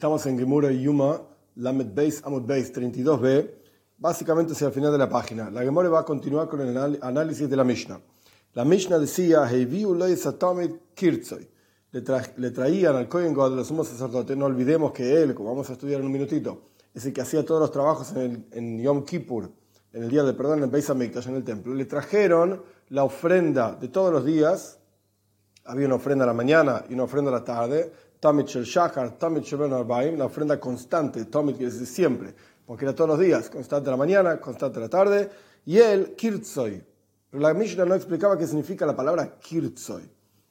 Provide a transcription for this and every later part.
Estamos en Gemura Yuma, Lamed Beis Amud Beis 32b, básicamente hacia el final de la página. La Gemura va a continuar con el análisis de la Mishnah. La Mishnah decía, le, traían al Kohen God, el sumo sacerdote, no olvidemos que él, como vamos a estudiar en un minutito, es el que hacía todos los trabajos en, en Yom Kippur, en el día del perdón, en el Beis Hamikdash, en el templo. Le trajeron la ofrenda de todos los días, había una ofrenda a la mañana y una ofrenda a la tarde, Tamit Shel Shachar, Tamit Shel Arbaim, la ofrenda constante, Tamit quiere decir siempre, porque era todos los días, constante la mañana, constante la tarde, y el Kirtzoy. Pero la Mishnah no explicaba qué significa la palabra Kirtzoy.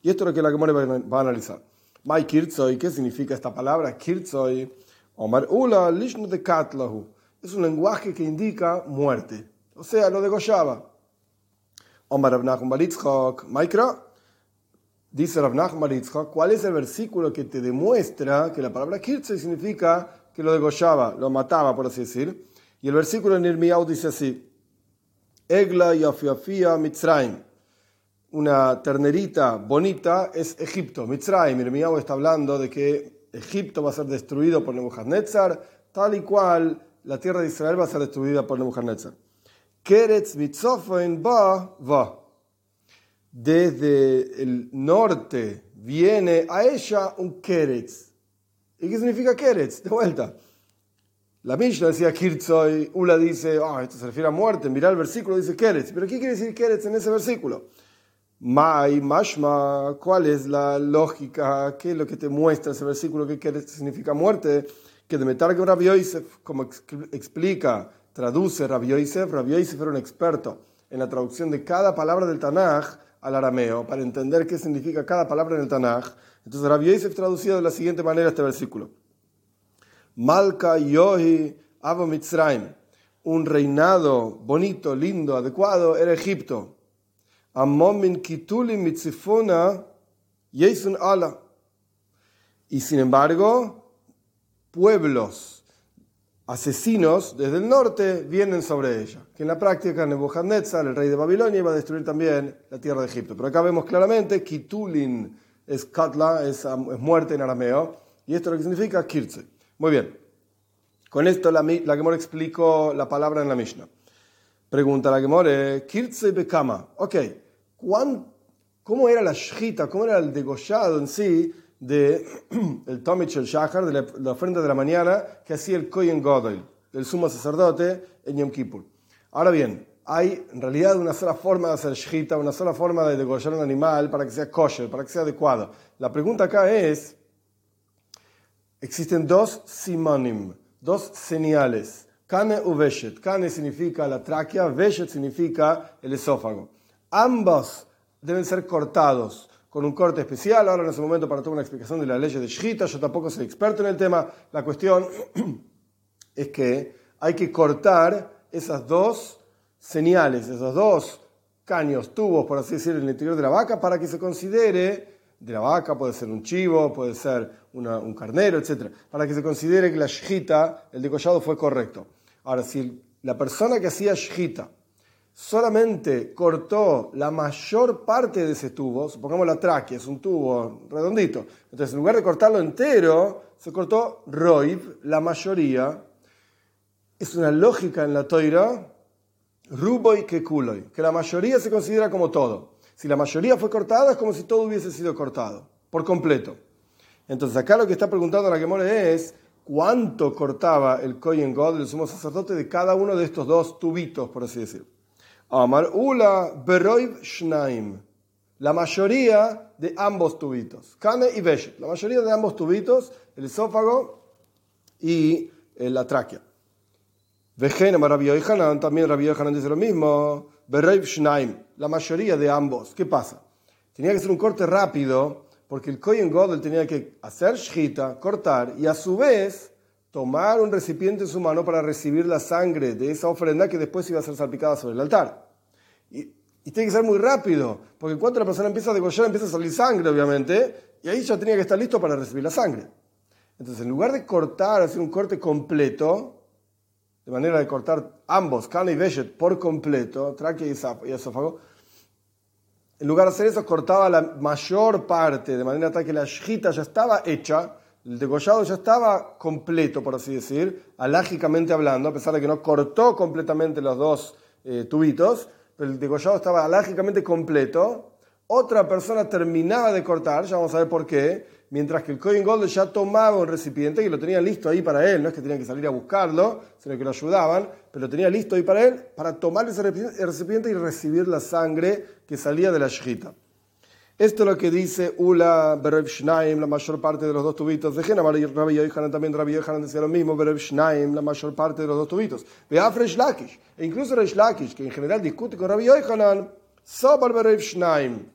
Y esto es lo que la Gemara va a analizar. Mai Kirtzoy, ¿qué significa esta palabra? Kirtzoy, Omar Ula, Lishnu de Katlahu. Es un lenguaje que indica muerte, o sea, lo degollaba. Omar Abnachum Balitzchok, Maikra, Dice Rav Nachman ¿cuál es el versículo que te demuestra que la palabra Kirtze significa que lo degollaba, lo mataba, por así decir? Y el versículo en Irmiyahu dice así, Egla Yafiafia Mitzrayim, una ternerita bonita es Egipto. Mitzrayim, Irmiyahu está hablando de que Egipto va a ser destruido por Nebuchadnezzar, tal y cual la tierra de Israel va a ser destruida por Nebuchadnezzar. Keretz Mitzofen Ba Va desde el norte viene a ella un Keretz. ¿Y qué significa Keretz? De vuelta. La Mishnah decía Kirtzoy, Ula dice, ah, esto se refiere a muerte, mira el versículo, dice Keretz. ¿Pero qué quiere decir Keretz en ese versículo? Mai, Mashma, ¿cuál es la lógica? ¿Qué es lo que te muestra ese versículo? ¿Qué Keretz significa muerte? Que de metal que Rabbi Yosef, como explica, traduce Rabbi Yosef, Rabbi Yosef era un experto en la traducción de cada palabra del Tanaj al arameo para entender qué significa cada palabra en el Tanaj. Entonces Rabbi Yosef traducido de la siguiente manera este versículo. Malka Yohi Avo Mitzrayim. Un reinado bonito, lindo, adecuado era Egipto. Amomin Kituli Mitzifuna Yesun Ala. Y sin embargo, pueblos asesinos desde el norte vienen sobre ella. Que en la práctica Nebuchadnezzar, el rey de Babilonia, iba a destruir también la tierra de Egipto. Pero acá vemos claramente Kitulin es Katla, es, muerte en arameo, y esto lo que significa Kirtze. Muy bien. Con esto la, la Gemora explicó la palabra en la Mishnah. Pregunta la Gemora, Kirtze Bekama. Ok, ¿cómo era la shita, cómo era el degollado en sí de el Tomich el Shachar, de la, ofrenda de la mañana, que hacía el Kohen Godel, el sumo sacerdote en Yom Kippur. Ahora bien, hay en realidad una sola forma de hacer shita, una sola forma de degollar un animal para que sea kosher, para que sea adecuado. La pregunta acá es, existen dos simonim, dos señales. Kane u veshet. Kane significa la tráquea, veshet significa el esófago. Ambos deben ser cortados con un corte especial. Ahora en ese momento para tomar una explicación de la ley de Shita, yo tampoco soy experto en el tema. La cuestión es que hay que cortar esas dos señales, esos dos caños, tubos, por así decirlo, en el interior de la vaca para que se considere, de la vaca puede ser un chivo, puede ser un carnero, etc., para que se considere que la shita, el decollado fue correcto. Ahora, si la persona que hacía shita solamente cortó la mayor parte de ese tubo, supongamos la tráquea, es un tubo redondito, entonces en lugar de cortarlo entero, se cortó roiv, la mayoría, es una lógica en la toira, ruboy que que la mayoría se considera como todo. Si la mayoría fue cortada, es como si todo hubiese sido cortado, por completo. Entonces acá lo que está preguntando la Gemore es, ¿cuánto cortaba el Kohen God, el sumo sacerdote, de cada uno de estos dos tubitos, por así decirlo? Amar Ula Beroiv Shnaim. La mayoría de ambos tubitos. Kane y Beshet. La mayoría de ambos tubitos, el esófago y eh, la tráquea. Vejen Rabbi Yohanan, también Rabbi Yohanan dice lo mismo. Beroiv Shnaim. La mayoría de ambos. ¿Qué pasa? Tenía que ser un corte rápido porque el Kohen Godel tenía que hacer shita, cortar y a su vez tomar un recipiente en su mano para recibir la sangre de esa ofrenda que después iba a ser salpicada sobre el altar. Y, tiene que ser muy rápido, porque cuando la persona empieza a degollar empieza a salir sangre, obviamente, y ahí ya tenía que estar listo para recibir la sangre. Entonces, en lugar de cortar, hacer un corte completo, de manera de cortar ambos, carne y veget, por completo, tráquea y esófago, en lugar de hacer eso, cortaba la mayor parte, de manera tal que la shita ya estaba hecha, El degollado ya estaba completo, por así decir, alágicamente hablando, a pesar de que no cortó completamente los dos eh, tubitos, pero el degollado estaba alágicamente completo. Otra persona terminaba de cortar, ya vamos a ver por qué, mientras que el Coin Gold ya tomaba un recipiente y lo tenía listo ahí para él, no es que tenían que salir a buscarlo, sino que lo ayudaban, pero lo tenía listo ahí para él, para tomar ese recipiente y recibir la sangre que salía de la shita. Esto es lo que dice Ula Berev Shnaim, la mayor parte de los dos tubitos. De Genamar y Rabbi Yohanan también, Rabbi Yohanan decía lo mismo, Berev Shnaim, la mayor parte de los dos tubitos. Beafre Shlakish, e incluso Reish Lakish, que en general discute con Rabbi Yohanan, Sobar Berev Shnaim,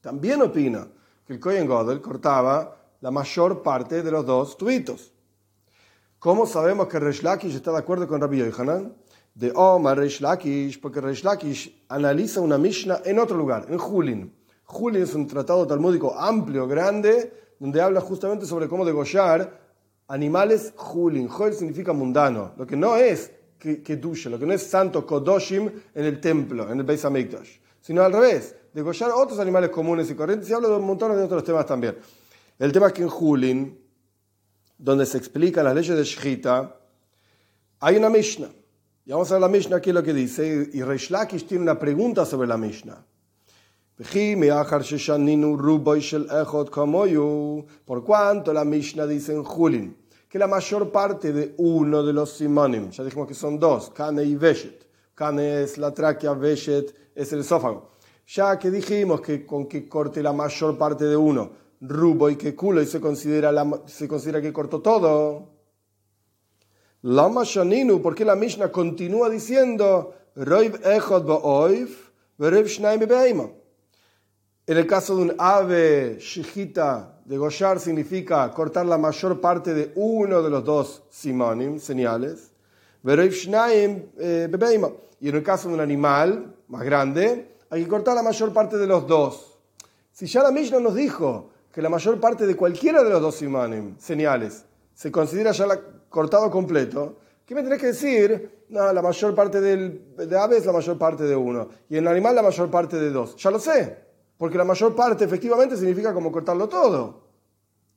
también opina que el Kohen Godel cortaba la mayor parte de los dos tubitos. ¿Cómo sabemos que Reish Lakish está de acuerdo con Rabbi Yohanan? De Omar Reish Lakish, porque Reish Lakish analiza una Mishnah en otro lugar, en Julin. Julin es un tratado talmúdico amplio, grande, donde habla justamente sobre cómo degollar animales Julin. Jol significa mundano, lo que no es que lo que no es santo Kodoshim en el templo, en el Beis Hamikdash, sino al revés, degollar otros animales comunes y corrientes. Y habla de un montón de otros temas también. El tema es que en Julin, donde se explican las leyes de Shechita, hay una Mishnah. Y vamos a ver la Mishnah aquí lo que dice. Y Reish Lakish tiene una pregunta sobre la Mishnah. Por cuanto la Mishnah dice en Julin que la mayor parte de uno de los simonim, ya dijimos que son dos, Kane y Veshet. Kane es la tráquea, Veshet es el esófago. Ya que dijimos que con que corte la mayor parte de uno, rubo y que culo y se considera, se considera que cortó todo. Lama Shaninu, porque la Mishnah continúa diciendo. En el caso de un ave shihita, degollar significa cortar la mayor parte de uno de los dos simonim, señales. Eh, y en el caso de un animal más grande, hay que cortar la mayor parte de los dos. Si ya la Mishnah nos dijo que la mayor parte de cualquiera de los dos señales, se considera ya cortado completo, ¿qué me tenés que decir? No, la mayor parte del, de ave es la mayor parte de uno. Y el animal la mayor parte de dos. Ya lo sé. Porque la mayor parte efectivamente significa como cortarlo todo.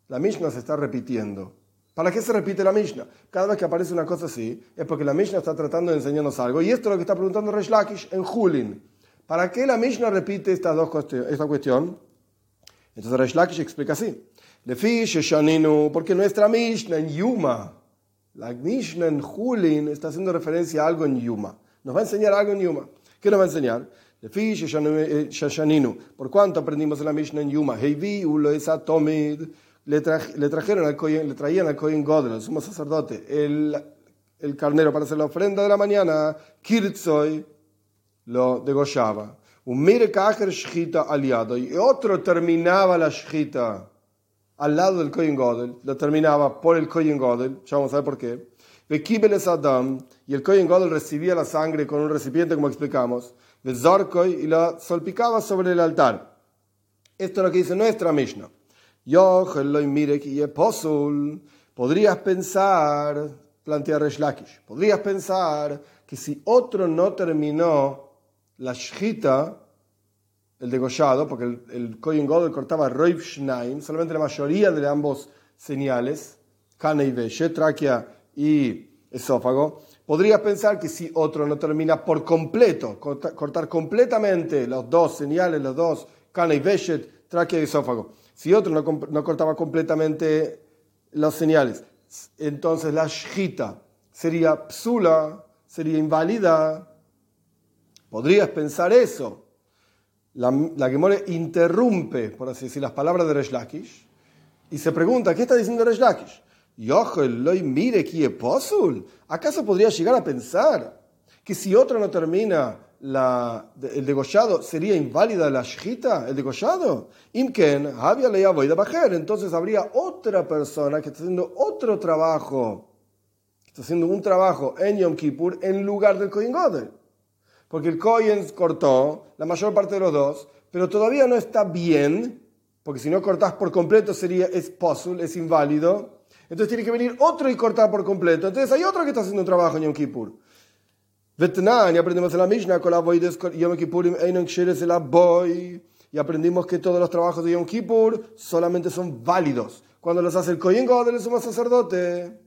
La Mishnah se está repitiendo. ¿Para qué se repite la Mishnah? Cada vez que aparece una cosa así, es porque la Mishnah está tratando de enseñarnos algo. Y esto es lo que está preguntando Resh Lakish en Julin. ¿Para qué la Mishnah repite estas dos esta cuestión? Entonces Resh Lakish explica así. Porque nuestra Mishnah en Yuma, la Mishnah en Julin está haciendo referencia a algo en Yuma. Nos va a enseñar algo en Yuma. ¿Qué nos va a enseñar? Por cuánto aprendimos en la Mishnah en Yuma, le, trajeron al le traían al Kohen Godel, el sumo sacerdote, el, el carnero para hacer la ofrenda de la mañana, Kirtzoy lo degollaba. Un aliado y otro terminaba la shchita al lado del Kohen Godel, lo terminaba por el Kohen Godel, ya vamos a ver por qué. Adam, y el Kohen Godel recibía la sangre con un recipiente, como explicamos de y la salpicaba sobre el altar. Esto es lo que dice nuestra Mishnah. Podrías pensar, plantea Resh Lakish, podrías pensar que si otro no terminó la shchita, el degollado, porque el, el Kohen Godel cortaba Shnaim, solamente la mayoría de ambos señales, Kane y Veshe, tráquea y esófago, Podrías pensar que si otro no termina por completo, cortar, completamente los dos señales, los dos, cana y veshet, tráquea y esófago, si otro no, cortaba completamente las señales, entonces la shita sería psula, sería inválida. Podrías pensar eso. La, la Gemore interrumpe, por así decir, las palabras de Resh Lakish y se pregunta, ¿qué está diciendo Resh Lakish? mire ¿Acaso podría llegar a pensar que si otro no termina el degollado, sería inválida la shita, el degollado? Imken, había leído bajer, entonces habría otra persona que está haciendo otro trabajo, está haciendo un trabajo en Yom Kippur en lugar del Kohen Godel. Porque el Kohen cortó la mayor parte de los dos, pero todavía no está bien, porque si no cortás por completo sería, es posul, es inválido entonces tiene que venir otro y cortar por completo. Entonces hay otro que está haciendo un trabajo en Yom Kippur. y aprendimos en la Mishnah, Yom Kippurim, y aprendimos que todos los trabajos de Yom Kippur solamente son válidos cuando los hace el Kohen Godel, el sumo sacerdote.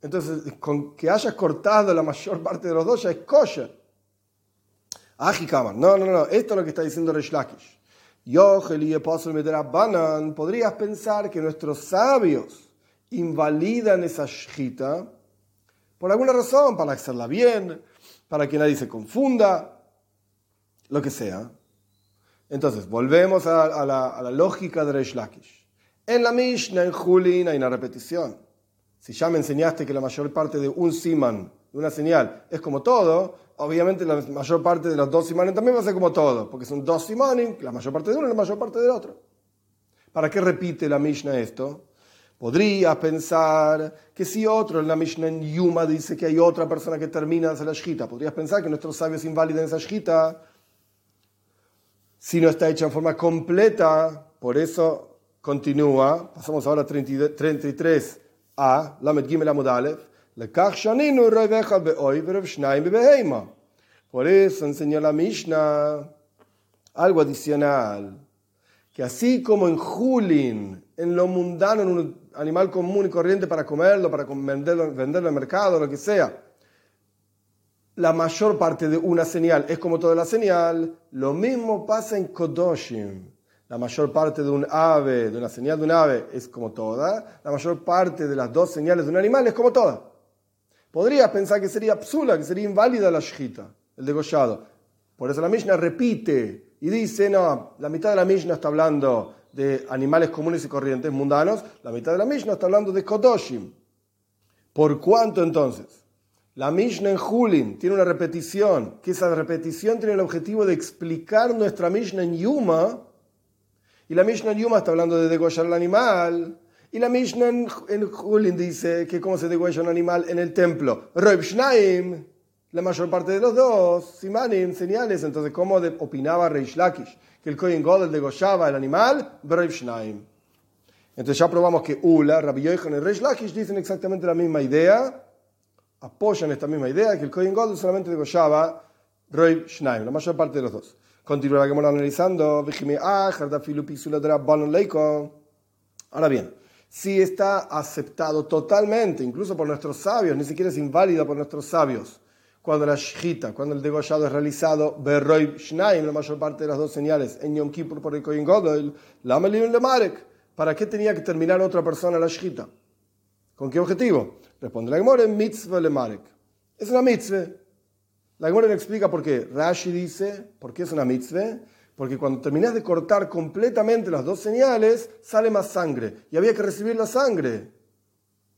Entonces, con que hayas cortado la mayor parte de los dos ya es kosher. Ajikamar. No, no, no. Esto es lo que está diciendo Resh Lakish. Podrías pensar que nuestros sabios invalidan esa shita por alguna razón, para hacerla bien, para que nadie se confunda, lo que sea. Entonces, volvemos a, la, lógica de Reish Lakish. En la Mishnah, en Julin, hay una repetición. Si ya me enseñaste que la mayor parte de un siman, de una señal, es como todo, obviamente la mayor parte de los dos simanes también va a ser como todo, porque son dos simanes, la mayor parte de uno y la mayor parte del otro. ¿Para qué repite la Mishnah esto? Podrías pensar que si otro en la Mishnah en Yuma dice que hay otra persona que termina de hacer la shita, podrías pensar que nuestros sabios invaliden esa shita si no está hecha en forma completa. Por eso continúa. Pasamos ahora a 33 a Lamed Gimel Amudalev. Por eso enseñó la Mishnah algo adicional, que así como en Julin, en lo mundano, en un animal común y corriente para comerlo, para venderlo, venderlo en el mercado, lo que sea, la mayor parte de una señal es como toda la señal, lo mismo pasa en Kodoshim. La mayor parte de un ave, de una señal de un ave, es como toda. La mayor parte de las dos señales de un animal es como toda. Podrías pensar que sería psula, que sería inválida la shita, el degollado. Por eso la Mishnah repite y dice, no, la mitad de la Mishnah está hablando de animales comunes y corrientes mundanos, la mitad de la Mishnah está hablando de Kodoshim. ¿Por cuánto entonces? La Mishnah en Julin tiene una repetición, que esa repetición tiene el objetivo de explicar nuestra Mishnah en Yuma, y la Mishnah en Yuma está hablando de degollar el animal, y la Mishnah en, Julin dice que cómo se degolla un animal en el templo. Reib Shnaim, la mayor parte de los dos, Simanim, señales. Entonces, ¿cómo opinaba Reish Lakish? Que el Kohen Godel degollaba el animal, Brev Shnaim. Entonces ya probamos que Ula, Rabbi Yochanan y Reish Lakish dicen exactamente la misma idea, apoyan esta misma idea, que el Kohen Godel solamente degollaba Reiv Shnaim, la mayor parte de los dos. Continúa la que analizando, Ahora bien, si está aceptado totalmente, incluso por nuestros sabios, ni siquiera es inválido por nuestros sabios, cuando la shita, cuando el degollado es realizado, berroib shnaim, la mayor parte de las dos señales, en Yom Kippur por el Kohen Godel, la le marek, ¿para qué tenía que terminar otra persona la shita? ¿Con qué objetivo? Responde la Gemora, mitzvah le marek. Es una mitzvah. La Gemora le explica por qué. Rashi dice, ¿por qué es una mitzvah? Porque cuando terminas de cortar completamente las dos señales, sale más sangre. Y había que recibir la sangre.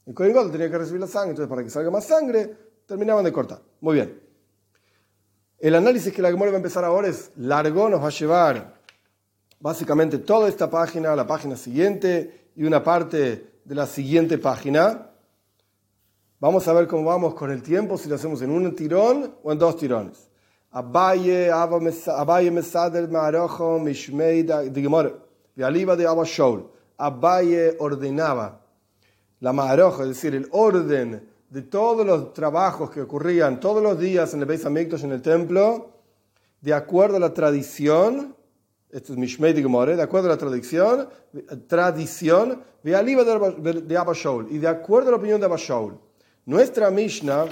El Kohen tenía que recibir la sangre. Entonces, para que salga más sangre, terminaban de cortar. Muy bien. El análisis que la Gemora va a empezar ahora es largo, nos va a llevar básicamente toda esta página, la página siguiente y una parte de la siguiente página. Vamos a ver cómo vamos con el tiempo, si lo hacemos en un tirón o en dos tirones. Abaye, Abaye Mesader Marojo, Mishmei de Gemora, de Abba Abaye ordenaba la Marojo, es decir, el orden de todos los trabajos que ocurrían todos los días en el Beis Hamikdash, en el templo, de acuerdo a la tradición, esto es Mishmei de de acuerdo a la tradición, tradición de Aliba de Abba Shaul, y de acuerdo a la opinión de Abba Shaul. Nuestra Mishnah,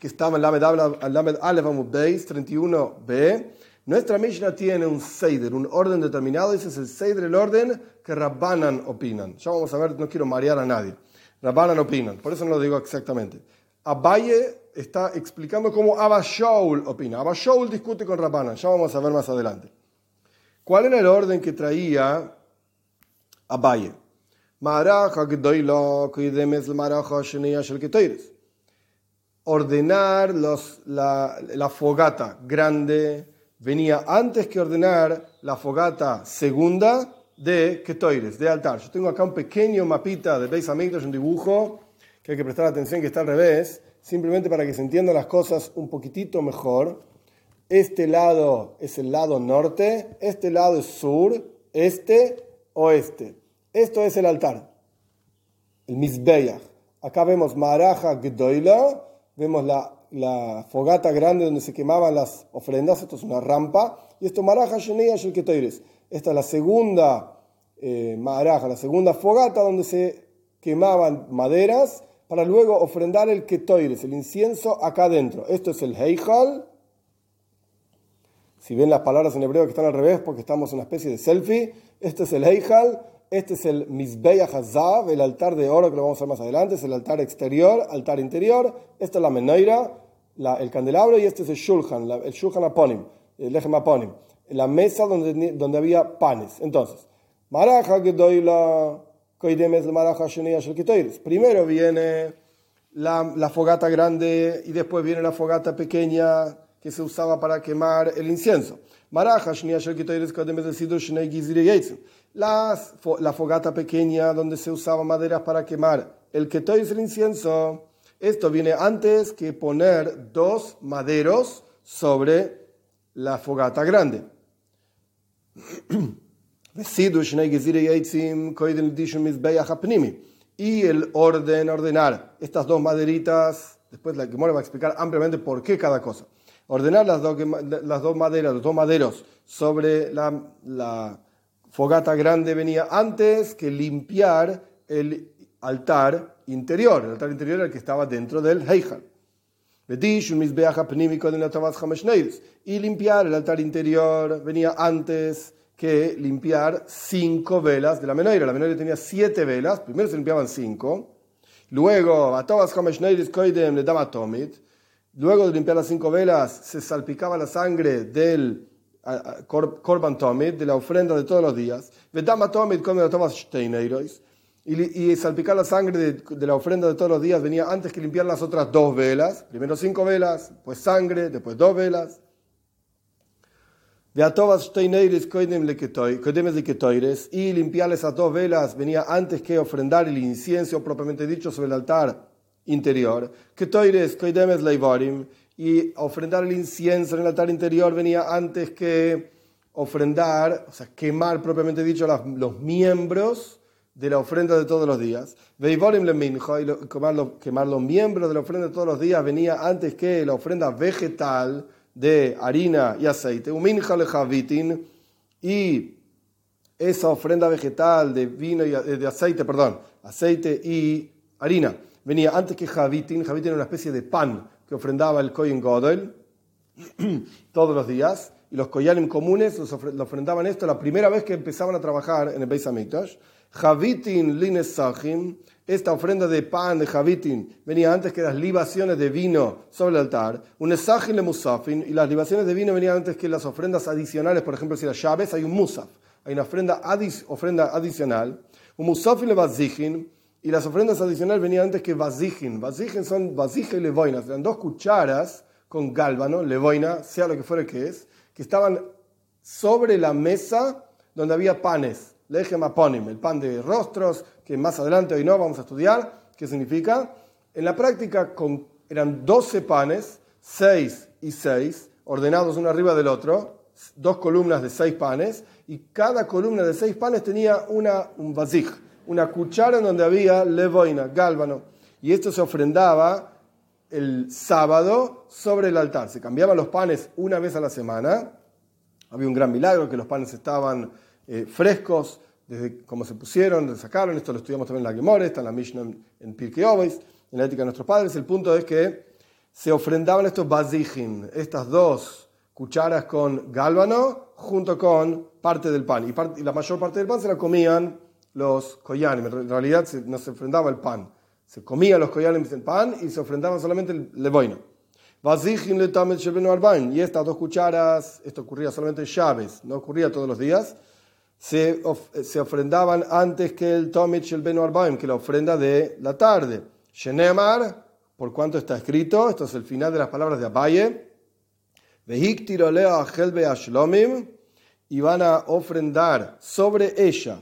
que estaba en Lamed Aleph Beis 31b, nuestra Mishnah tiene un Seider, un orden determinado, ese es el Seider, el orden que Rabbanan opinan. Ya vamos a ver, no quiero marear a nadie. Rabbanan opinan, por eso no lo digo exactamente. Abaye está explicando cómo Abba Shaul opina. Abba Shaul discute con Rabbanan, ya vamos a ver más adelante. ¿Cuál era el orden que traía Abaye? Ordenar la fogata grande venía antes que ordenar la fogata segunda de Ketoires, de altar. Yo tengo acá un pequeño mapita de Beis Hamikdash, un dibujo que hay que prestar atención que está al revés, simplemente para que se entiendan las cosas un poquitito mejor. Este lado es el lado norte, este lado es sur, este, oeste. Esto es el altar, el Mizbeach. Acá vemos Maraja Gdoila, vemos la, fogata grande donde se quemaban las ofrendas, esto es una rampa, y esto Maraja Shenia Shel Ketoires esta es la segunda eh, la segunda fogata donde se quemaban maderas para luego ofrendar el ketoires, el incienso, acá adentro. Esto es el heijal. Si ven las palabras en hebreo que están al revés, porque estamos en una especie de selfie, este es el heijal, este es el Mizbeach Hazav, el altar de oro que lo vamos a ver más adelante, es el altar exterior, altar interior, esta es la menorá, el candelabro y este es el Shulchan, el Shulchan Aponim, el Lechem Aponim, la mesa donde, donde había panes. Entonces, Maraja que doy la Primero viene la, fogata grande y después viene la fogata pequeña que se usaba para quemar el incienso. La, fogata pequeña donde se usaba maderas para quemar el ketois, el incienso, esto viene antes que poner dos maderos sobre la fogata grande. Y el orden, ordenar estas dos maderitas, después la que va a explicar ampliamente por qué cada cosa. Ordenar las dos, las dos maderas, los dos maderos sobre la, fogata grande venía antes que limpiar el altar interior, el altar interior el que estaba dentro del Heijal. Y limpiar el altar interior venía antes que limpiar cinco velas de la menorá. La menorá tenía siete velas, primero se limpiaban cinco, luego, luego de limpiar las cinco velas, se salpicaba la sangre del Korban Tomit, de la ofrenda de todos los días, y, y salpicar la sangre de, de, la ofrenda de todos los días venía antes que limpiar las otras dos velas, primero cinco velas, pues sangre, después dos velas. Y limpiar esas dos velas venía antes que ofrendar el incienso propiamente dicho sobre el altar interior. Y ofrendar el incienso en el altar interior venía antes que ofrendar, o sea, quemar propiamente dicho los miembros de la ofrenda de todos los días. Y quemar los miembros de la ofrenda de todos los días venía antes que la ofrenda vegetal de harina y aceite, y esa ofrenda vegetal de vino y de aceite, perdón, aceite y harina, venía antes que javitin, javitin era una especie de pan que ofrendaba el Kohen Godel todos los días, y los koyanim comunes lo ofrendaban esto la primera vez que empezaban a trabajar en el Beis Hamikdash. Javitin lines esta ofrenda de pan de Javitin venía antes que las libaciones de vino sobre el altar. Un esajin le musafin, y las libaciones de vino venían antes que las ofrendas adicionales, por ejemplo, si las llaves, hay un musaf, hay una ofrenda, adicional. Un musafin le vazijin, y las ofrendas adicionales venían antes que vazijin. Vazijin son vazija y levoinas, eran dos cucharas con gálbano, levoina, sea lo que fuera que es, que estaban sobre la mesa donde había panes Lechem Aponim, el pan de rostros, que más adelante hoy no vamos a estudiar, qué significa. En la práctica eran 12 panes, 6 y 6, ordenados uno arriba del otro, dos columnas de 6 panes, y cada columna de 6 panes tenía una, un vazij, una cuchara en donde había levoina, gálbano. Y esto se ofrendaba el sábado sobre el altar. Se cambiaban los panes una vez a la semana. Había un gran milagro que los panes estaban eh, frescos, desde cómo se pusieron, se sacaron, esto lo estudiamos también en la Gemore, está en la Mishnah en Pirkei en la ética de nuestros padres, el punto es que se ofrendaban estos bazijin, estas dos cucharas con gálbano, junto con parte del pan, y, la mayor parte del pan se la comían los koyanim, en realidad no se ofrendaba el pan, se comían los koyanim el pan y se ofrendaban solamente el levoino. Y estas dos cucharas, esto ocurría solamente en llaves, no ocurría todos los días, se, ofrendaban antes que el Tomich el Benu Arbaim, que la ofrenda de la tarde. Shenemar, por cuanto está escrito, esto es el final de las palabras de Abaye, y van a ofrendar sobre ella,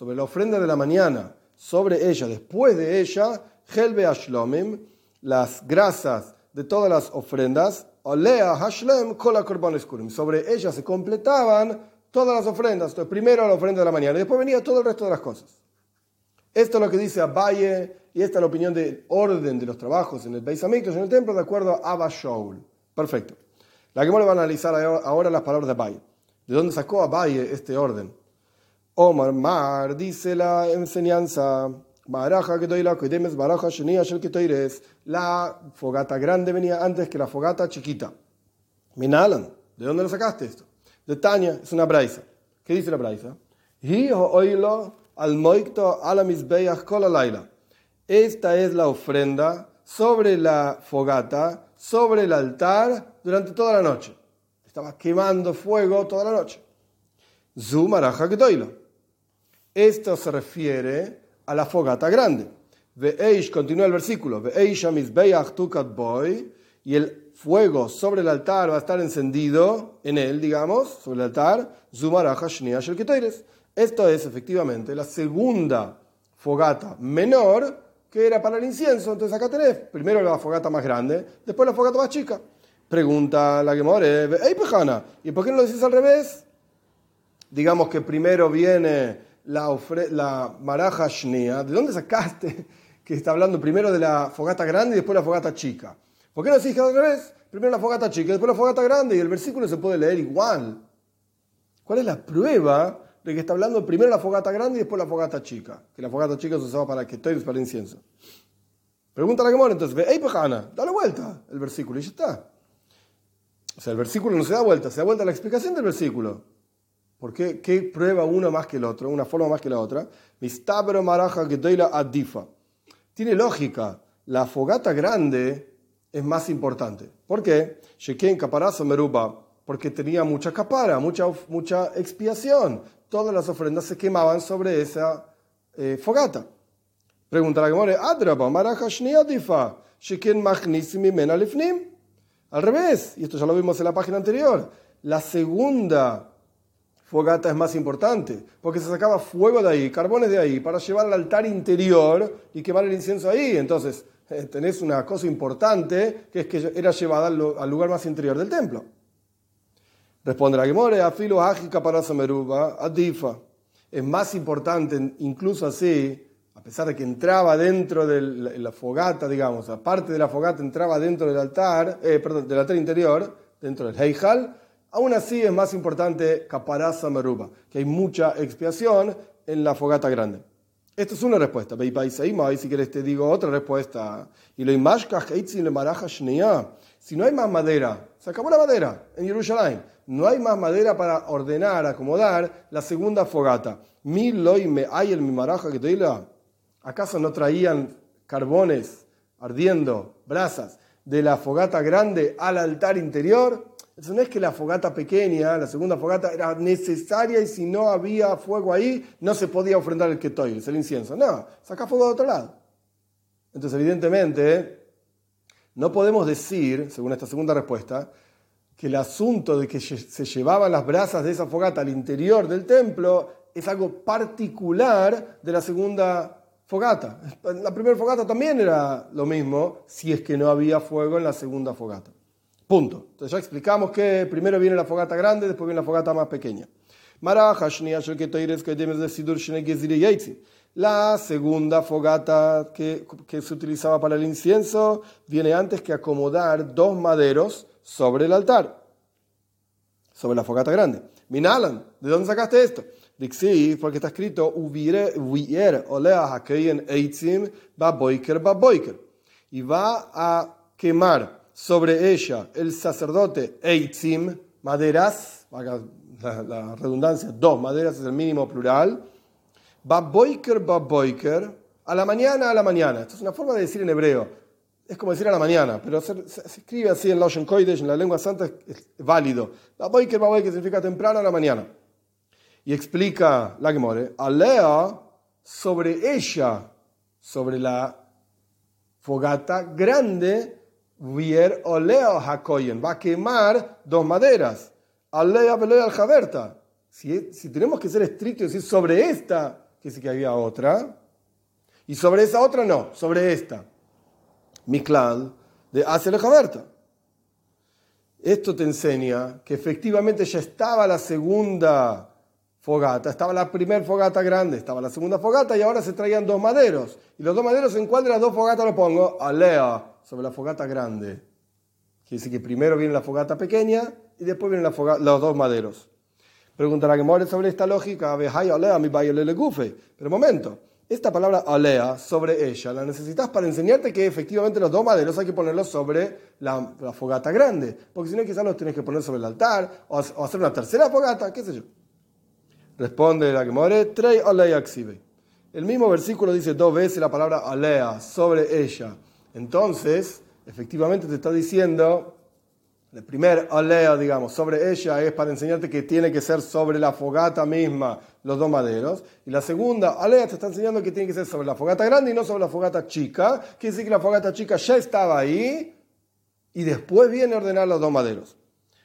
sobre la ofrenda de la mañana, sobre ella, después de ella, Helbe Ashlomim, las grasas de todas las ofrendas, Olea Hashlem Kola Sobre ella se completaban todas las ofrendas. Entonces, primero la ofrenda de la mañana y después venía todo el resto de las cosas. Esto es lo que dice Abaye y esta es la opinión del orden de los trabajos en el Beis en el templo, de acuerdo a Abba Shaul. Perfecto. La que va a analizar ahora las palabras de Abaye. ¿De dónde sacó Abaye este orden? Omar Mar dice la enseñanza. Baraja que doy la que baraja que La fogata grande venía antes que la fogata chiquita. Minalan, ¿de dónde lo sacaste esto? De Tania, es una braisa. ¿Qué dice la braisa? Esta es la ofrenda sobre la fogata, sobre el altar, durante toda la noche. Estaba quemando fuego toda la noche. Zumaraja Esto se refiere a la fogata grande. Veeish, continúa el versículo, y el fuego sobre el altar va a estar encendido en él, digamos, sobre el altar, Esto es efectivamente la segunda fogata menor que era para el incienso. Entonces acá tenés primero la fogata más grande, después la fogata más chica. Pregunta la que more, hey Pejana, ¿y por qué no lo decís al revés? Digamos que primero viene la, la maraja shnia. ¿De dónde sacaste que está hablando primero de la fogata grande y después la fogata chica? ¿Por qué no decís que al revés? Primero la fogata chica después la fogata grande y el versículo se puede leer igual. ¿Cuál es la prueba de que está hablando primero la fogata grande y después la fogata chica. Que la fogata chica se usaba para que estoy para incienso. Pregunta la Gemora entonces, hey Pejana, dale vuelta el versículo y ya está. O sea, el versículo no se da vuelta, se da vuelta la explicación del versículo. ¿Por qué? ¿Qué prueba uno más que el otro? Una forma más que la otra. Mistabro maraja que la adifa. Tiene lógica. La fogata grande es más importante. ¿Por qué? Sheken caparazo meruba. Porque tenía mucha capara, mucha, mucha expiación todas las ofrendas se quemaban sobre esa eh, fogata. Pregunta la Gemore, Adraba, Marajashniadifa, Sheken Machnisimi Lifnim. Al revés, y esto ya lo vimos en la página anterior, la segunda fogata es más importante, porque se sacaba fuego de ahí, carbones de ahí, para llevar al altar interior y quemar el incienso ahí. Entonces, eh, tenés una cosa importante, que es que era llevada al lugar más interior del templo. Responde la Gemore, afilo ágica para Sameruba, adifa. Es más importante, incluso así, a pesar de que entraba dentro de la fogata, digamos, aparte de la fogata entraba dentro del altar, eh, perdón, del altar interior, dentro del Heijal, aún así es más importante Kaparaza Meruba, que hay mucha expiación en la fogata grande. Esta es una respuesta. Y si quieres te digo otra respuesta. Y lo Si no hay más madera, se acabó la madera en Jerusalén no hay más madera para ordenar, acomodar la segunda fogata. Mi me hay el mimaraja que te ¿Acaso no traían carbones ardiendo, brasas, de la fogata grande al altar interior? Eso no es que la fogata pequeña, la segunda fogata, era necesaria y si no había fuego ahí, no se podía ofrendar el ketoil, el incienso. No, saca fuego de otro lado. Entonces, evidentemente, no podemos decir, según esta segunda respuesta, que el asunto de que se llevaban las brasas de esa fogata al interior del templo es algo particular de la segunda fogata. La primera fogata también era lo mismo si es que no había fuego en la segunda fogata. Punto. Entonces ya explicamos que primero viene la fogata grande, después viene la fogata más pequeña. La segunda fogata que, que se utilizaba para el incienso viene antes que acomodar dos maderos sobre el altar, sobre la fogata grande. Minalan, ¿de dónde sacaste esto? Dixi, porque está escrito, y va a quemar sobre ella el sacerdote eitzim, maderas, la, la redundancia, dos maderas es el mínimo plural, baboiker, baboiker, a la mañana, a la mañana. Esto es una forma de decir en hebreo es como decir a la mañana, pero se, escribe así en Lashon Kodesh, en la lengua santa, es, válido. Baboiker, que significa temprano a la mañana. Y explica la Gemore, alea sobre ella, sobre la fogata grande, vier oleo hakoyen, va a quemar dos maderas. Alea velea al jaberta. Si, si tenemos que ser estrictos y decir sobre esta, que sí que había otra, y sobre esa otra no, sobre esta. Miklal, de Hacer Jaberta. Esto te enseña que efectivamente ya estaba la segunda fogata, estaba la primera fogata grande, estaba la segunda fogata y ahora se traían dos maderos. Y los dos maderos, ¿en cuál de las dos fogatas lo pongo? Alea, sobre la fogata grande. Quiere decir que primero viene la fogata pequeña y después vienen los dos maderos. Preguntará que more sobre esta lógica, pero momento, esta palabra alea, sobre ella, la necesitas para enseñarte que efectivamente los dos maderos hay que ponerlos sobre la, fogata grande, porque si no quizás los tienes que poner sobre el altar o, hacer una tercera fogata, qué sé yo. Responde la que more, trei alea exhibe. El mismo versículo dice dos veces la palabra alea, sobre ella. Entonces, efectivamente te está diciendo el primer alea, digamos, sobre ella es para enseñarte que tiene que ser sobre la fogata misma los dos maderos. Y la segunda alea te está enseñando que tiene que ser sobre la fogata grande y no sobre la fogata chica. Quiere decir que la fogata chica ya estaba ahí y después viene a ordenar los dos maderos.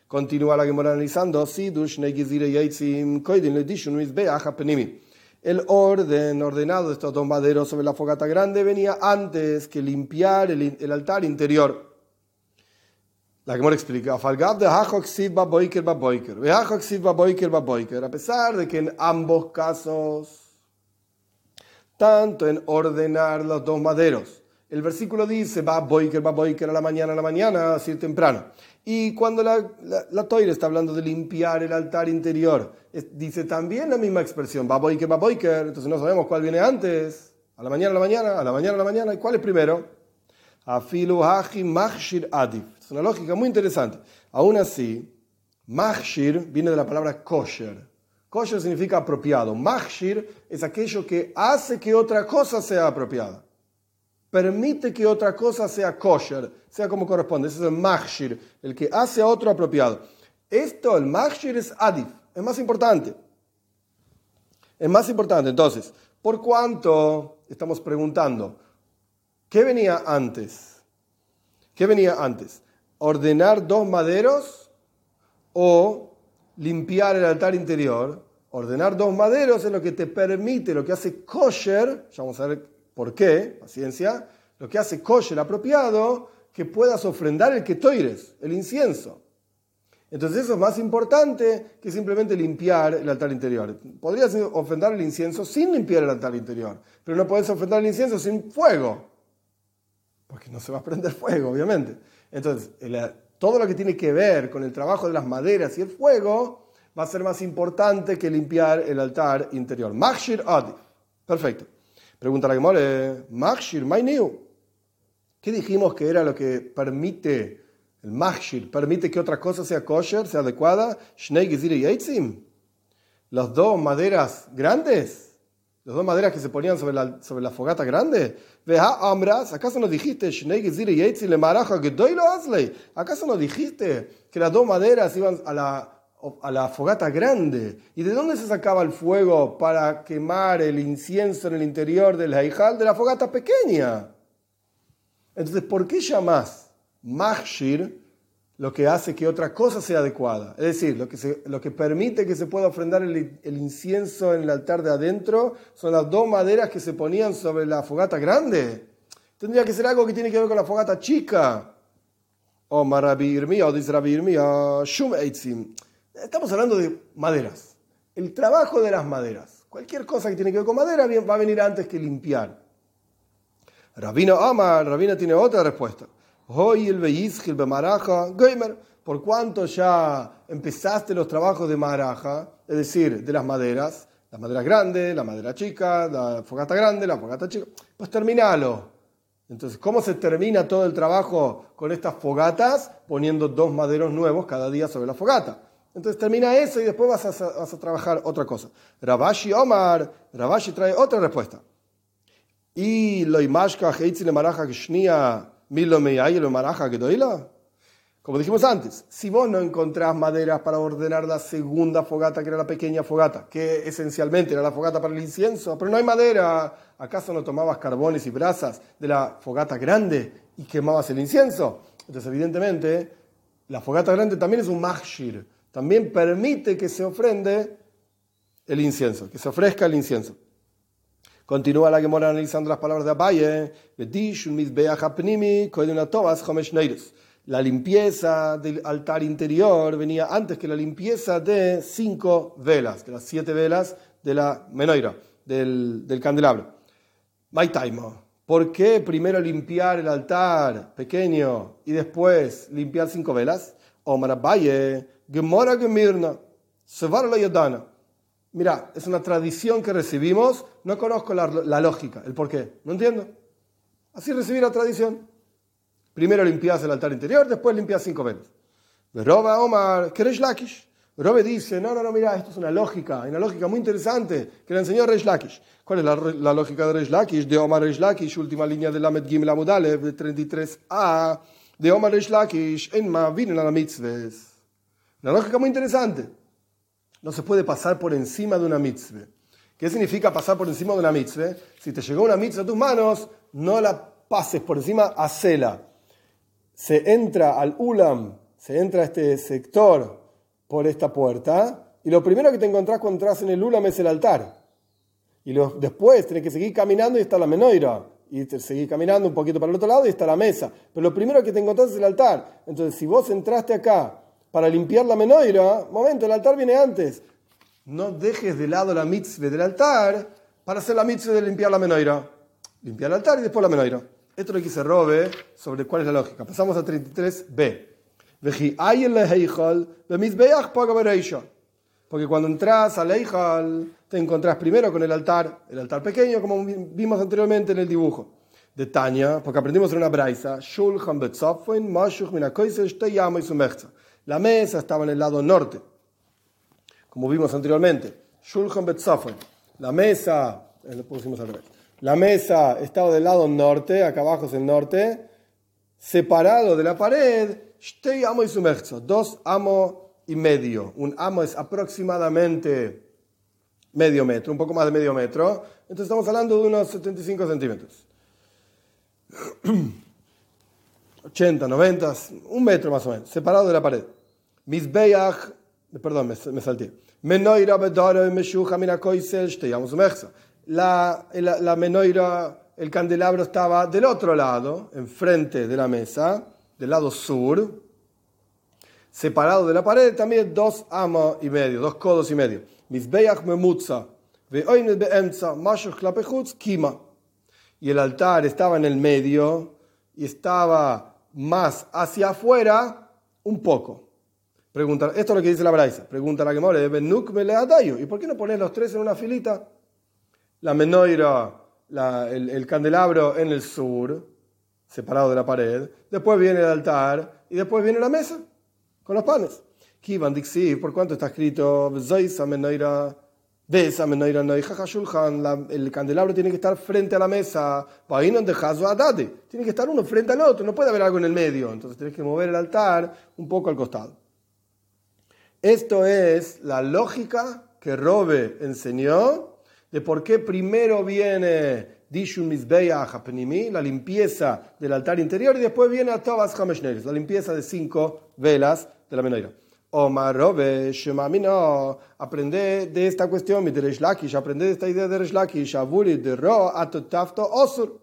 Continúa la Gemara analizando. El orden ordenado de estos dos maderos sobre la fogata grande venía antes que limpiar el altar interior. La Gemara explica, a pesar de que en ambos casos, tanto en ordenar los dos maderos, el versículo dice, va boiker, va boiker a la mañana, a la mañana, así temprano. Y cuando la, la, toira está hablando de limpiar el altar interior, dice también la misma expresión, va boiker, va boiker, entonces no sabemos cuál viene antes, a la mañana, a la mañana, a la mañana, a la mañana, ¿y cuál es primero? Afilu machshir adif. Es una lógica muy interesante. Aún así, machshir viene de la palabra kosher. Kosher significa apropiado. Machshir es aquello que hace que otra cosa sea apropiada. Permite que otra cosa sea kosher, sea como corresponde. Ese es el machshir, el que hace a otro apropiado. Esto, el machshir es adif, es más importante. Es más importante. Entonces, ¿por cuánto estamos preguntando? ¿Qué venía antes? ¿Qué venía antes? ¿Ordenar dos maderos o limpiar el altar interior? Ordenar dos maderos es lo que te permite, lo que hace kosher, ya vamos a ver por qué, paciencia, lo que hace kosher apropiado, que puedas ofrendar el que toires, el incienso. Entonces eso es más importante que simplemente limpiar el altar interior. Podrías ofrendar el incienso sin limpiar el altar interior, pero no puedes ofrendar el incienso sin fuego porque no se va a prender fuego, obviamente. Entonces, todo lo que tiene que ver con el trabajo de las maderas y el fuego va a ser más importante que limpiar el altar interior. Machshir Adif. Perfecto. Pregunta la que mole, Machshir, new. ¿Qué dijimos que era lo que permite, el Machshir, permite que otra cosa sea kosher, sea adecuada? Shnei y Las dos maderas grandes las dos maderas que se ponían sobre la, sobre la fogata grande. ¿acaso no dijiste, ¿acaso no dijiste que las dos maderas iban a la, a la fogata grande? ¿Y de dónde se sacaba el fuego para quemar el incienso en el interior del Haijal? De la fogata pequeña. Entonces, ¿por qué llamas Machshir lo que hace que otra cosa sea adecuada. Es decir, lo que, lo que permite que se pueda ofrendar el, incienso en el altar de adentro son las dos maderas que se ponían sobre la fogata grande. Tendría que ser algo que tiene que ver con la fogata chica. O o dice Shum Estamos hablando de maderas. El trabajo de las maderas. Cualquier cosa que tiene que ver con madera va a venir antes que limpiar. Rabino Amar, Rabino tiene otra respuesta por cuanto ya empezaste los trabajos de maraja, es decir, de las maderas, las maderas grandes, la madera chica, la fogata grande, la fogata chica, pues terminalo. Entonces, ¿cómo se termina todo el trabajo con estas fogatas? Poniendo dos maderos nuevos cada día sobre la fogata. Entonces termina eso y después vas a, vas a trabajar otra cosa. Rabashi Omar, Rabashi trae otra respuesta. Y lo como dijimos antes, si vos no encontrás maderas para ordenar la segunda fogata, que era la pequeña fogata, que esencialmente era la fogata para el incienso, pero no hay madera, ¿acaso no tomabas carbones y brasas de la fogata grande y quemabas el incienso? Entonces, evidentemente, la fogata grande también es un machshir, también permite que se ofrende el incienso, que se ofrezca el incienso. Continúa la Gemora analizando las palabras de Abaye. La limpieza del altar interior venía antes que la limpieza de cinco velas, de las siete velas de la menoira, del, del candelabro. ¿Por qué primero limpiar el altar pequeño y después limpiar cinco velas? Omar Abaye, Gemora Gemirna. Sevar la Yodana. Mira, es una tradición que recibimos, no conozco la, la lógica, el por qué, no entiendo. Así recibí la tradición. Primero limpias el altar interior, después limpias cinco velas. Roba Omar, Keresh Lakish. Robe dice, no, no, no, mira, esto es una lógica, una lógica muy interesante que le enseñó Reish Lakish. ¿Cuál es la, la lógica de Reish Lakish? De Omar Reish Lakish, última línea de Lamed Gimel Amudalev, de 33a. De Omar Reish Lakish, en Ma, vienen la mitzvahs. Una lógica muy interesante. No se puede pasar por encima de una mitzvah. ¿Qué significa pasar por encima de una mitzvah? Si te llegó una mitzvah a tus manos, no la pases por encima, hacela. Se entra al ulam, se entra a este sector por esta puerta, y lo primero que te encontrás cuando entras en el ulam es el altar. Y después tenés que seguir caminando y está la menoira. Y seguir caminando un poquito para el otro lado y está la mesa. Pero lo primero que te encontrás es el altar. Entonces, si vos entraste acá para limpiar la menoira, momento, el altar viene antes. No dejes de lado la mitzvah del altar para hacer la mitzvah de limpiar la menoira. Limpiar el altar y después la menoira. Esto es lo que se robe sobre cuál es la lógica. Pasamos a 33b. Porque cuando entras al Eijal, te encontrás primero con el altar, el altar pequeño, como vimos anteriormente en el dibujo de Tania, porque aprendimos en una braisa, la mesa estaba en el lado norte, como vimos anteriormente. La mesa, eh, lo pusimos al revés. La mesa estaba del lado norte, acá abajo es el norte, separado de la pared, dos amo y medio. Un amo es aproximadamente medio metro, un poco más de medio metro. Entonces estamos hablando de unos 75 centímetros. 80, 90, un metro más o menos, separado de la pared. Misbeach, perdón, me, me salté. Menoira bedoro meshuja mina koisel, shteyamos umechza la, la, menoira, el candelabro estaba del otro lado, enfrente de la mesa, del lado sur, separado de la pared, también dos amos y medio, dos codos y medio. memutza, kima. Y el altar estaba en el medio y estaba más hacia afuera un poco. Pregunta, esto es lo que dice la Braisa. Pregunta la que more, ¿y por qué no pones los tres en una filita? la menoira, el, candelabro en el sur, separado de la pared, después viene el altar y después viene la mesa con los panes. Kivan Dixi, por cuánto está escrito, el candelabro tiene que estar frente a la mesa, tiene que estar uno frente al otro, no puede haber algo en el medio, entonces tienes que mover el altar un poco al costado. Esto es la lógica que Robe enseñó de por qué primero viene Dishun la limpieza del altar interior, y después viene a Tobas la limpieza de cinco velas de la menoira. Omar Robe, Shemamino, aprende de esta cuestión, Lakish, aprende de esta idea de Lakish, Avuri de Ro, Atotafto, Osur.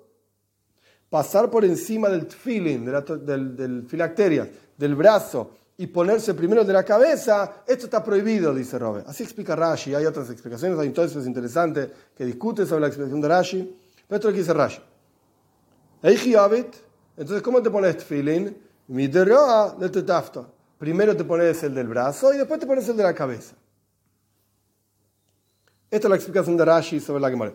Pasar por encima del tfilin, del, del filacterias, del brazo, y ponerse primero de la cabeza, esto está prohibido, dice Robe. Así explica Rashi, hay otras explicaciones, hay entonces es interesante que discute sobre la explicación de Rashi, pero esto es lo que dice Rashi. Entonces, ¿cómo te pones feeling? Primero te pones el del brazo y después te pones el de la cabeza. Esta es la explicación de Rashi sobre la Gemara.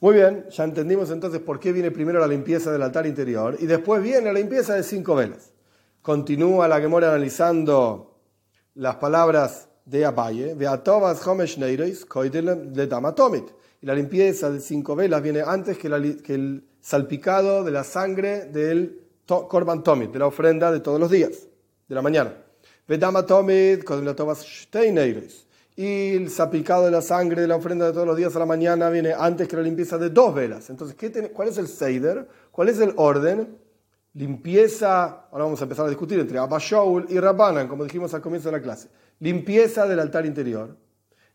Muy bien, ya entendimos entonces por qué viene primero la limpieza del altar interior y después viene la limpieza de cinco velas. Continúa la Gemora analizando las palabras de Abaye, Y la limpieza de cinco velas viene antes que, el salpicado de la sangre del Korban Tomit, de la ofrenda de todos los días, de la mañana. Y el salpicado de la sangre de la ofrenda de todos los días a la mañana viene antes que la limpieza de dos velas. Entonces, ¿cuál es el Seider? ¿Cuál es el orden? Limpieza, ahora vamos a empezar a discutir entre Abba y Rabbanan, como dijimos al comienzo de la clase, limpieza del altar interior,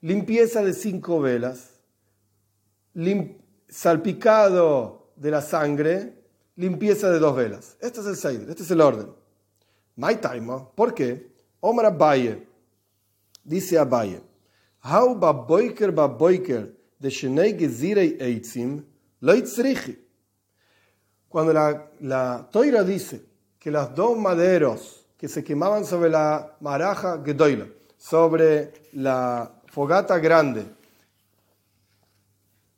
limpieza de cinco velas, salpicado de la sangre, limpieza de dos velas. Este es el Seider, este es el orden. My time, ¿por qué? Omar Abaye, dice Abaye, How ba boiker ba boiker de shenei gezirei eitzim, lo cuando la, Toira dice que los dos maderos que se quemaban sobre la maraja Gedoila, sobre la fogata grande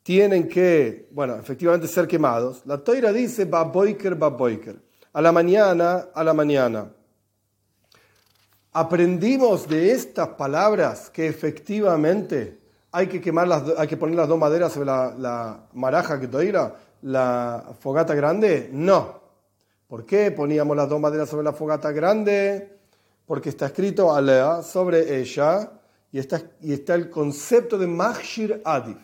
tienen que, bueno, efectivamente ser quemados, la toira dice baboiker, baboiker, a la mañana, a la mañana. Aprendimos de estas palabras que efectivamente hay que quemar las, hay que poner las dos maderas sobre la, la maraja que toira, la fogata grande. No. ¿Por qué poníamos las dos maderas sobre la fogata grande? Porque está escrito Alea sobre ella y está, y está el concepto de Mahshir Adif.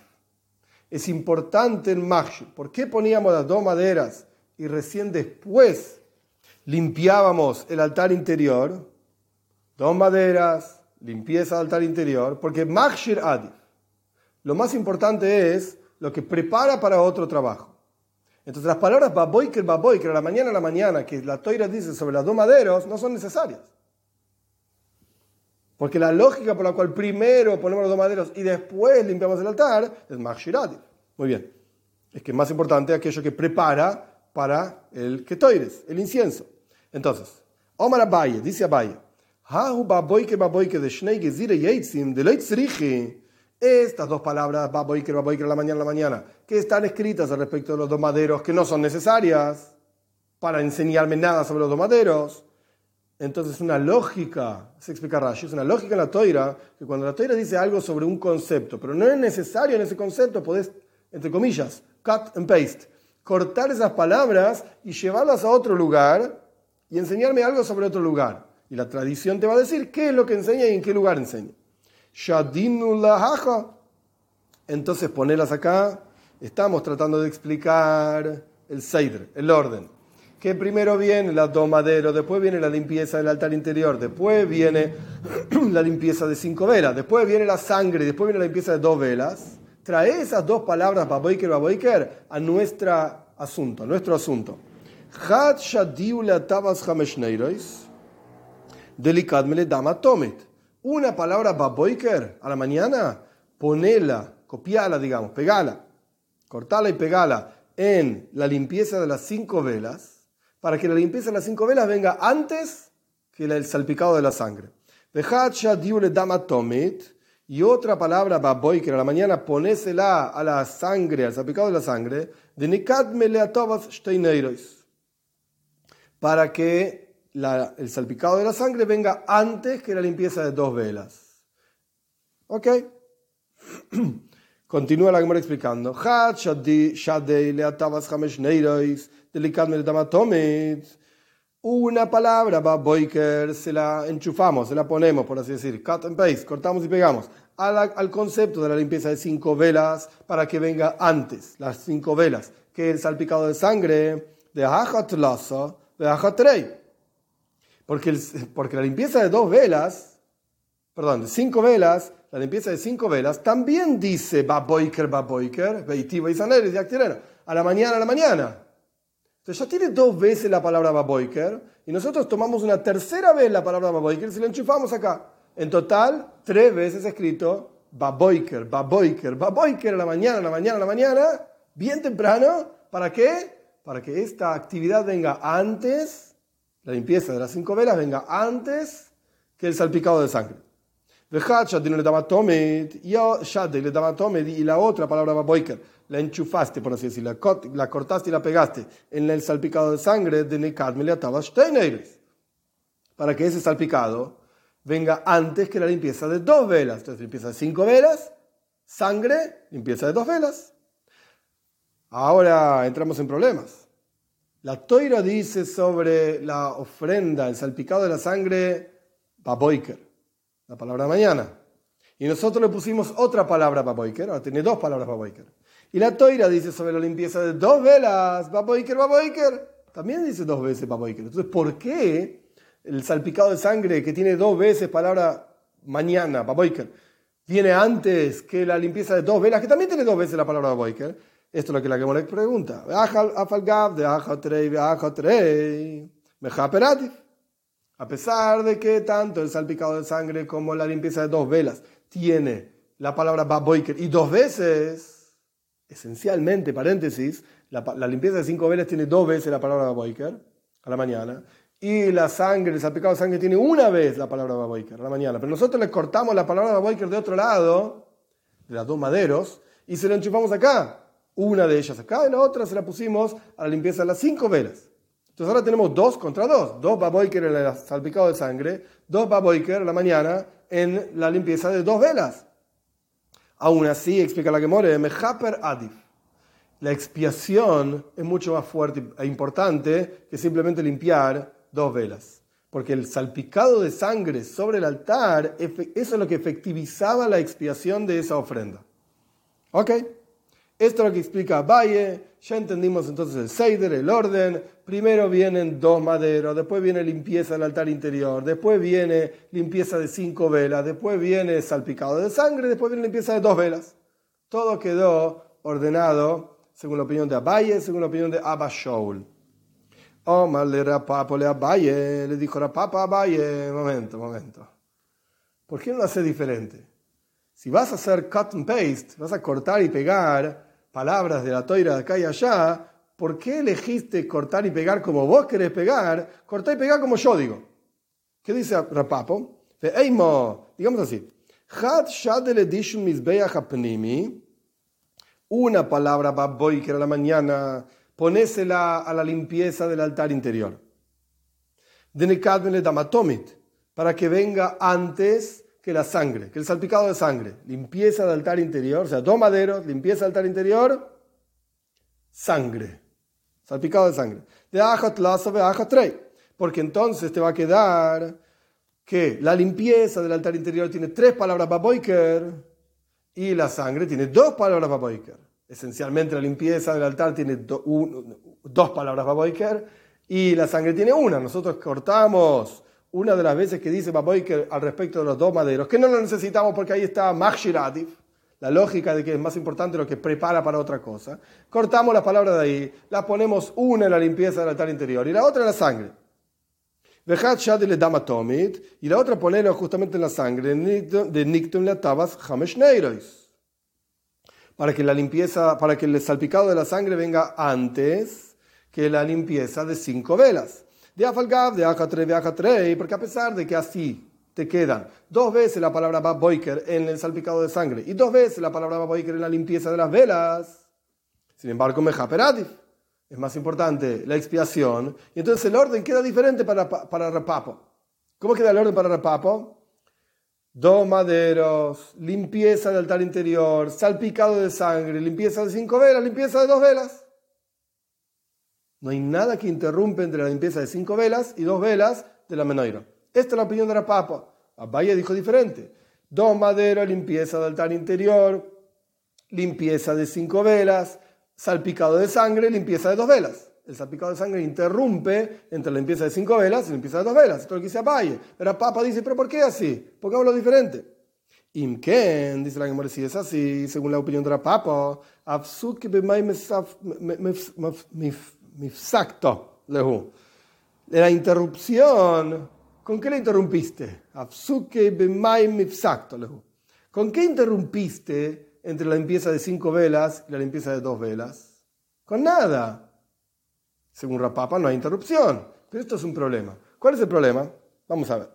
Es importante el Mahshir. ¿Por qué poníamos las dos maderas y recién después limpiábamos el altar interior? Dos maderas, limpieza del altar interior, porque Mahshir Adif. Lo más importante es lo que prepara para otro trabajo. Entonces las palabras baboiker, baboiker, a la mañana, a la mañana, que la toira dice sobre los dos maderos, no son necesarias. Porque la lógica por la cual primero ponemos los dos maderos y después limpiamos el altar es Machshiradi. Muy bien. Es que más importante aquello que prepara para el ketoires, el incienso. Entonces, Omar Abaye, dice Abaye, baboike baboike de Shnei Gezire Yeitzim, de estas dos palabras, baboike baboike, la mañana, la mañana, que están escritas al respecto de los dos maderos, que no son necesarias para enseñarme nada sobre los dos maderos, entonces, una lógica, se explica Rashi, es una lógica en la toira, que cuando la toira dice algo sobre un concepto, pero no es necesario en ese concepto, podés, entre comillas, cut and paste, cortar esas palabras y llevarlas a otro lugar y enseñarme algo sobre otro lugar. Y la tradición te va a decir qué es lo que enseña y en qué lugar enseña. Entonces, ponerlas acá, estamos tratando de explicar el Seidr, el orden. Que primero viene la domadero, después viene la limpieza del altar interior, después viene la limpieza de cinco velas, después viene la sangre, después viene la limpieza de dos velas. Trae esas dos palabras, baboiker, baboiker, a nuestro asunto, a nuestro asunto. Una palabra baboiker a la mañana, ponela, copiala, digamos, pegala, cortala y pegala en la limpieza de las cinco velas para que la limpieza de las cinco velas venga antes que el salpicado de la sangre. Y otra palabra, baboy, que a la mañana ponésela a la sangre, al salpicado de la sangre, de para que el salpicado de la sangre venga antes que la limpieza de dos velas. ¿Ok? Continúa la Gemara explicando Una palabra, boiker, se la enchufamos, se la ponemos, por así decir, cut and paste, cortamos y pegamos, al, concepto de la limpieza de cinco velas para que venga antes, las cinco velas, que el salpicado de sangre de Lazo, de Trey. Porque, porque la limpieza de dos velas, perdón, de cinco velas, la limpieza de cinco velas, también dice Baboiker, Baboiker, Beitiba y Saneres, a la mañana, a la mañana. Entonces ya tiene dos veces la palabra baboiker y nosotros tomamos una tercera vez la palabra baboiker y se la enchufamos acá. En total, tres veces escrito baboiker, baboiker, baboiker a la mañana, a la mañana, a la mañana, bien temprano. ¿Para qué? Para que esta actividad venga antes, la limpieza de las cinco velas venga antes que el salpicado de sangre. Y la otra palabra baboiker la enchufaste, por así decirlo, la cortaste y la pegaste en el salpicado de sangre de Nekad Para que ese salpicado venga antes que la limpieza de dos velas. Entonces, limpieza de cinco velas, sangre, limpieza de dos velas. Ahora entramos en problemas. La toira dice sobre la ofrenda, el salpicado de la sangre, baboiker, la palabra mañana. Y nosotros le pusimos otra palabra baboiker, ahora tiene dos palabras baboiker. Y la toira dice sobre la limpieza de dos velas, baboiker, baboiker. También dice dos veces baboiker. Entonces, ¿por qué el salpicado de sangre que tiene dos veces palabra mañana, baboiker, viene antes que la limpieza de dos velas, que también tiene dos veces la palabra baboiker? Esto es lo que la que pregunta. A pesar de que tanto el salpicado de sangre como la limpieza de dos velas tiene la palabra baboiker y dos veces, esencialmente, paréntesis, la, limpieza de cinco velas tiene dos veces la palabra boiker a la mañana, y la sangre, el salpicado de sangre tiene una vez la palabra baboiker, la mañana. Pero nosotros le cortamos la palabra baboiker de otro lado, de las dos maderos, y se la enchufamos acá. Una de ellas acá y la otra se la pusimos a la limpieza de las cinco velas. Entonces ahora tenemos dos contra dos. Dos baboiker en el salpicado de sangre, dos baboiker a la mañana en la limpieza de dos velas. Aún así, explica la que more, mejaper adif. La expiación es mucho más fuerte e importante que simplemente limpiar dos velas. Porque el salpicado de sangre sobre el altar, eso es lo que efectivizaba la expiación de esa ofrenda. ¿Ok? Esto es lo que explica Valle. Ya entendimos entonces el Seider, el orden. Primero vienen dos maderos, después viene limpieza del altar interior, después viene limpieza de cinco velas, después viene salpicado de sangre, después viene limpieza de dos velas. Todo quedó ordenado según la opinión de Abaye, según la opinión de Abba Shaul. Omar le rapapo le Abaye, le dijo rapapa Abaye, momento, momento. ¿Por qué no lo hace diferente? Si vas a hacer cut and paste, vas a cortar y pegar palabras de la toira de acá y allá, ¿por qué elegiste cortar y pegar como vos querés pegar? Cortar y pegar como yo digo. ¿Qué dice Rapapo? Digamos así. Una palabra baboy que era la mañana, ponésela a la limpieza del altar interior. damatomit, para que venga antes que la sangre, que el salpicado de sangre, limpieza del altar interior, o sea, dos maderos, limpieza del altar interior, sangre, salpicado de sangre. De trey, porque entonces te va a quedar que la limpieza del altar interior tiene tres palabras baboiker y la sangre tiene dos palabras baboiker. Esencialmente la limpieza del altar tiene dos palabras baboiker y la sangre tiene una. Nosotros cortamos una de las veces que dice que al respecto de los dos maderos, que no lo necesitamos porque ahí está Machshiratif, la lógica de que es más importante lo que prepara para otra cosa. Cortamos la palabra de ahí, la ponemos una en la limpieza del altar interior y la otra en la sangre. Y la otra ponerlo justamente en la sangre de Nictum la tabas Para que la limpieza, para que el salpicado de la sangre venga antes que la limpieza de cinco velas de Afalgav, de Ajatrei, de Ajatrei, porque a pesar de que así te quedan dos veces la palabra Boiker en el salpicado de sangre y dos veces la palabra Boiker en la limpieza de las velas, sin embargo, Mejaperadif es más importante la expiación, y entonces el orden queda diferente para, para Repapo. ¿Cómo queda el orden para Repapo? Dos maderos, limpieza del altar interior, salpicado de sangre, limpieza de cinco velas, limpieza de dos velas. No hay nada que interrumpe entre la limpieza de cinco velas y dos velas de la menoira. Esta es la opinión de la papa. Abaya dijo diferente. Dos maderos, limpieza del altar interior, limpieza de cinco velas, salpicado de sangre, limpieza de dos velas. El salpicado de sangre interrumpe entre la limpieza de cinco velas y la limpieza de dos velas. Esto es lo que dice Abaye. Pero Papa dice, ¿pero por qué así? ¿Por qué hablo diferente? Imken, dice la Gemara, si es así, según la opinión de la Papa, mifsacto lehu. La interrupción, ¿con qué la interrumpiste? lehu. ¿Con qué interrumpiste entre la limpieza de cinco velas y la limpieza de dos velas? Con nada. Según Rapapa no hay interrupción. Pero esto es un problema. ¿Cuál es el problema? Vamos a ver.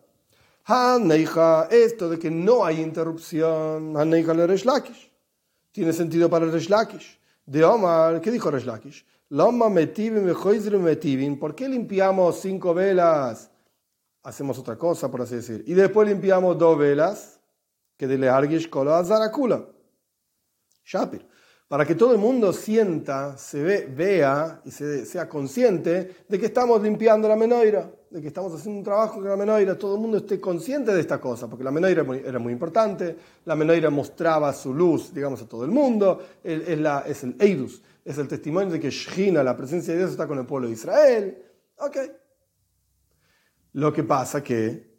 Haneija, esto de que no hay interrupción, Haneija le Resh Tiene sentido para Resh De Omar, ¿qué dijo Resh ¿Por qué limpiamos cinco velas? Hacemos otra cosa, por así decir. Y después limpiamos dos velas, que de Leargish Kolo Azarakula. Shapir. Para que todo el mundo sienta, se ve, vea y se, sea consciente de que estamos limpiando la menoira, de que estamos haciendo un trabajo con la menoira, todo el mundo esté consciente de esta cosa, porque la menoira era muy importante, la menoira mostraba su luz, digamos, a todo el mundo, es, es el Eidus, es el testimonio de que Shina, la presencia de Dios, está con el pueblo de Israel. Ok. Lo que pasa que,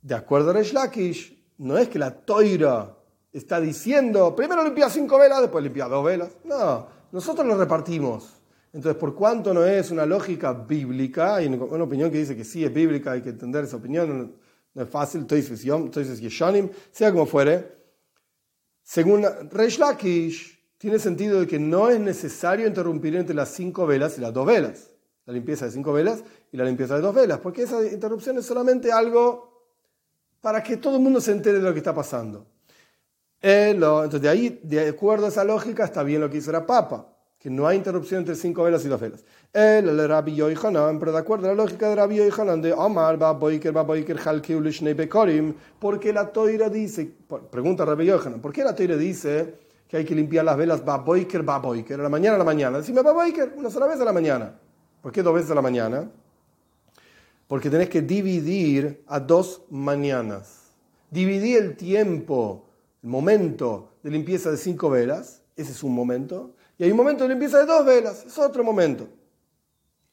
de acuerdo a Resh Lakish, no es que la toira está diciendo, primero limpia cinco velas, después limpia dos velas. No, nosotros lo repartimos. Entonces, por cuanto no es una lógica bíblica, hay una opinión que dice que sí es bíblica, hay que entender esa opinión, no, es fácil, entonces Yeshanim, sea como fuere, según Resh Lakish, tiene sentido de que no es necesario interrumpir entre las cinco velas y las dos velas. la limpieza de cinco velas y la limpieza de dos velas, porque esa interrupción es solamente algo para que todo el mundo se entere de lo que está pasando. Entonces, de ahí, de acuerdo a esa lógica, está bien lo que hizo la Papa, que no hay interrupción entre cinco velas y dos velas. El, Rabbi Yohanan, pero de acuerdo a la lógica de Rabbi Yohanan, de Omar, ba boiker, ba boiker, bekorim, porque la toira dice, pregunta Rabbi Yohanan, ¿por qué la toira dice que hay que limpiar las velas ba boiker, ba boiker, a la mañana a la mañana? Decime ba boiker, una sola vez a la mañana. ¿Por qué dos veces a la mañana? Porque tenés que dividir a dos mañanas. Dividir el tiempo el momento de limpieza de cinco velas, ese es un momento, y hay un momento de limpieza de dos velas, es otro momento.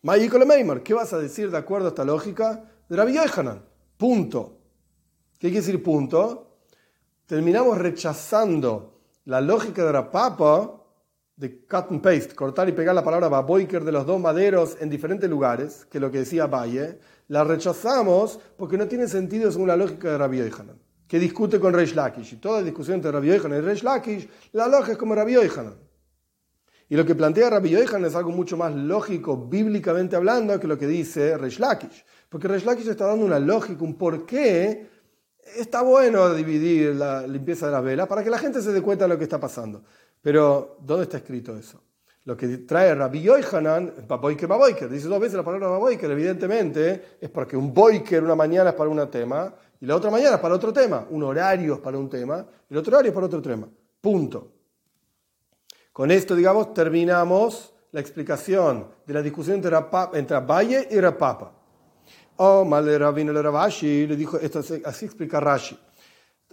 Meimar, ¿qué vas a decir de acuerdo a esta lógica? De Rabbi Yohanan, punto. ¿Qué quiere decir punto? Terminamos rechazando la lógica de la papa de cut and paste, cortar y pegar la palabra baboiker de los dos maderos en diferentes lugares, que lo que decía Valle, la rechazamos porque no tiene sentido según la lógica de Rabbi Yohanan que discute con Reish Lakish. Y toda discusión entre Rabbi Yohanan y Reish Lakish, la lógica es como Rabbi Yohanan. Y lo que plantea Rabbi Yohanan es algo mucho más lógico, bíblicamente hablando, que lo que dice Reish Lakish. Porque Reish Lakish está dando una lógica, un porqué. Está bueno dividir la limpieza de las velas para que la gente se dé cuenta de lo que está pasando. Pero, ¿dónde está escrito eso? Lo que trae Rabbi Yohanan, Baboiker, Baboiker, dice dos veces la palabra Baboiker, evidentemente es porque un Boiker una mañana es para un tema y la otra mañana es para otro tema. Un horario es para un tema y el otro horario es para otro tema. Punto. Con esto, digamos, terminamos la explicación de la discusión entre, entre Valle y Rapapa. Oh, Male Rabino Ravashi, le dijo, esto así explica Rashi.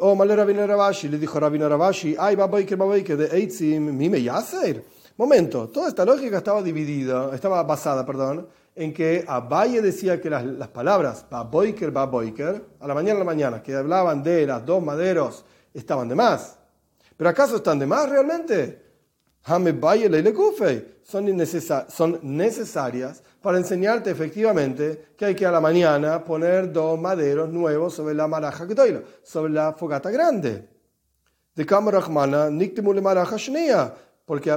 Oh, Male Rabino Ravashi, le dijo Rabino Ravashi, ay, Baboiker, Baboiker, de Eitzim, Mime Yaser. Momento, toda esta lógica estaba dividida, estaba basada, perdón, en que Abaye decía que las, las palabras Baboiker, Baboiker, a la mañana a la mañana, que hablaban de las dos maderos, estaban de más. ¿Pero acaso están de más realmente? Son necesarias para enseñarte efectivamente que hay que a la mañana poner dos maderos nuevos sobre la maraja que sobre la fogata grande. De Kamarachmana, Niktimule maraja porque,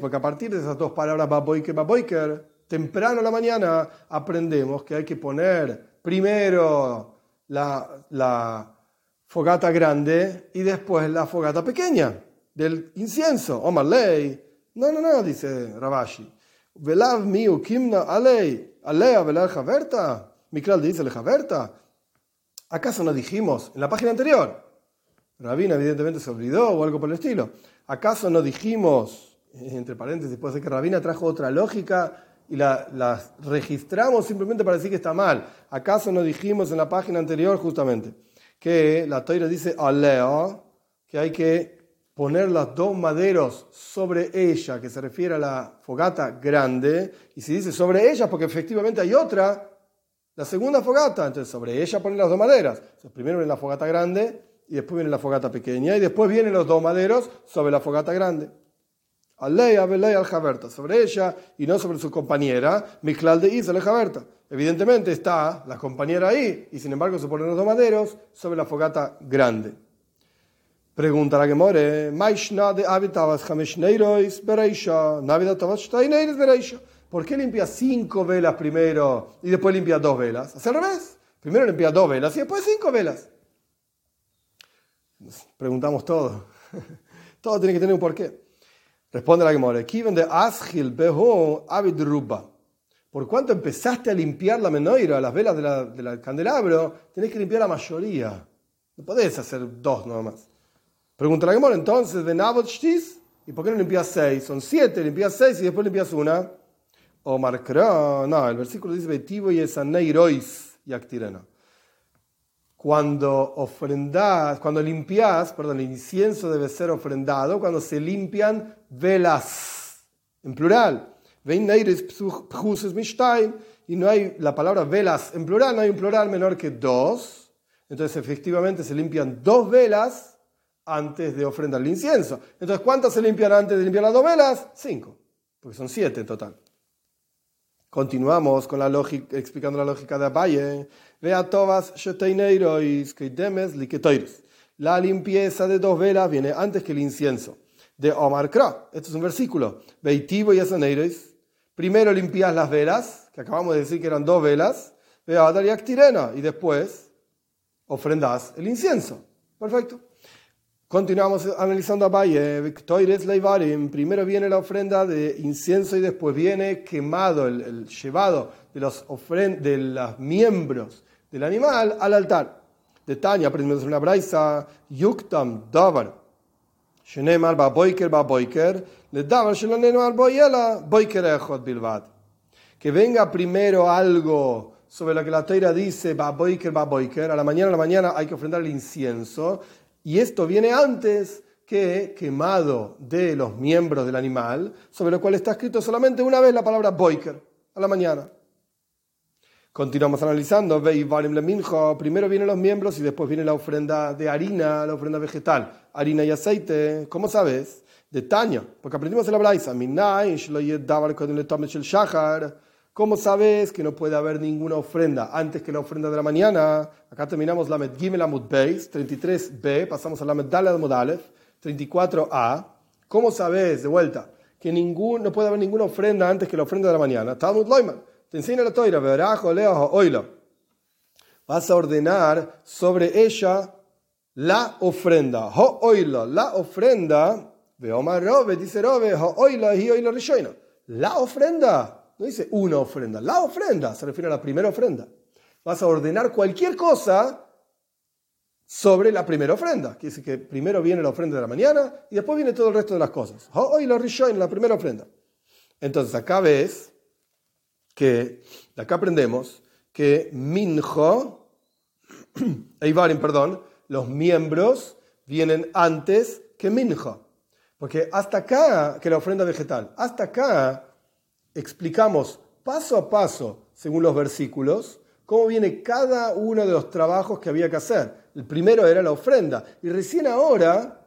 porque a partir de esas dos palabras Baboiker, Baboiker, temprano en la mañana aprendemos que hay que poner primero la, fogata grande y después la fogata pequeña del incienso. Omar ley. No, no, no, dice Rabashi. Velav miu kimna alei, alea velav javerta. Mikral dice le. ¿Acaso no dijimos en la página anterior? Rabina evidentemente se olvidó o algo por el estilo. ¿Acaso no dijimos, entre paréntesis, puede ser que Rabina trajo otra lógica y la, registramos simplemente para decir que está mal. ¿Acaso no dijimos en la página anterior justamente que la toira dice aleo, que hay que poner los dos maderos sobre ella, que se refiere a la fogata grande, y si dice sobre ella, porque efectivamente hay otra, la segunda fogata, entonces sobre ella ponen las dos maderas. primero viene la fogata grande y después viene la fogata pequeña y después vienen los dos maderos sobre la fogata grande. Alei, Abelei, al Jaberta, sobre ella y no sobre su compañera, Miklal de Isa, Jaberta. Evidentemente está la compañera ahí y sin embargo se ponen los dos maderos sobre la fogata grande. Pregunta la Gemore, Maishna de Avitavas Hameshneirois Bereisha, Navidad Steineiris Bereisha. ¿Por qué limpia cinco velas primero y después limpia dos velas? Hace al revés. Primero limpia dos velas y después cinco velas. preguntamos todo. todo tiene que tener un porqué. Responde la Gemora, de Ashil Beho Avid Ruba. Por cuanto empezaste a limpiar la menoira, las velas del la candelabro, tenés que limpiar la mayoría. No podés hacer dos nomás. Pregunta la Gemora, entonces, de Nabot ¿y por qué no limpias seis? Son siete, limpias seis y después limpias una. O Marcra, no, el versículo dice, Betivo y Esaneirois y Actirena cuando ofrendas, cuando limpias, perdón, el incienso debe ser ofrendado cuando se limpian velas, en plural. Y no hay la palabra velas en plural, no hay un plural menor que dos. Entonces, efectivamente, se limpian dos velas antes de ofrendar el incienso. Entonces, ¿cuántas se limpian antes de limpiar las dos velas? Cinco, porque son siete en total. Continuamos con la lógica, explicando la lógica de Abaye. Vea todas La limpieza de dos velas viene antes que el incienso. De Omar Kra. Esto es un versículo. Veitivo y Primero limpias las velas, que acabamos de decir que eran dos velas, y después ofrendas el incienso. Perfecto. Continuamos analizando a Valle. Victoires Leivarim. Primero viene la ofrenda de incienso y después viene quemado, el, llevado de los, de los miembros del animal al altar. De Tania aprendemos una braisa. Yuktam Davar. Shenemar ba boiker ba boiker. Le Davar shelonemar boyela boiker echot bilvad. Que venga primero algo sobre lo que la Teira dice, ba boiker, ba boiker, a la mañana, a la mañana hay que ofrendar el incienso, y esto viene antes que quemado de los miembros del animal, sobre lo cual está escrito solamente una vez la palabra boiker, a la mañana. Continuamos analizando, primero vienen los miembros y después viene la ofrenda de harina, la ofrenda vegetal, harina y aceite. ¿Cómo sabes? De Tanya, porque aprendimos en la ¿Cómo sabes que no puede haber ninguna ofrenda antes que la ofrenda de la mañana? Acá terminamos la Medgimel Amud Beis, 33b, pasamos a la Meddala de Modalef, 34a. ¿Cómo sabes, de vuelta, que ningún, no puede haber ninguna ofrenda antes que la ofrenda de la mañana? Talmud Loiman, te enseña la toira, verajo, leo, oilo. Vas a ordenar sobre ella la ofrenda. Ho oilo, la ofrenda, veomar robe, dice robe, ho oilo, hi oilo. La ofrenda no dice una ofrenda, la ofrenda se refiere a la primera ofrenda. Vas a ordenar cualquier cosa sobre la primera ofrenda. Quiere decir que primero viene la ofrenda de la mañana y después viene todo el resto de las cosas. Hoy lo en la primera ofrenda. Entonces acá ves que, de acá aprendemos que minjo, Eivarim, perdón, los miembros vienen antes que minjo. Porque hasta acá, que la ofrenda vegetal, hasta acá explicamos paso a paso, según los versículos, cómo viene cada uno de los trabajos que había que hacer. El primero era la ofrenda. Y recién ahora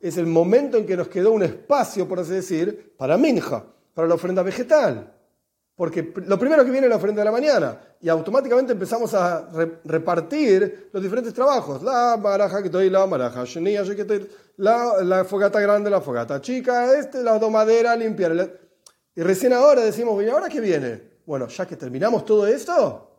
es el momento en que nos quedó un espacio, por así decir, para minja, para la ofrenda vegetal. Porque lo primero que viene es la ofrenda de la mañana y automáticamente empezamos a repartir los diferentes trabajos. La baraja que estoy, la baraja la, la fogata grande, la fogata chica, este, la domadera, limpiar. Y recién ahora decimos, ¿y ahora qué viene? Bueno, ya que terminamos todo esto,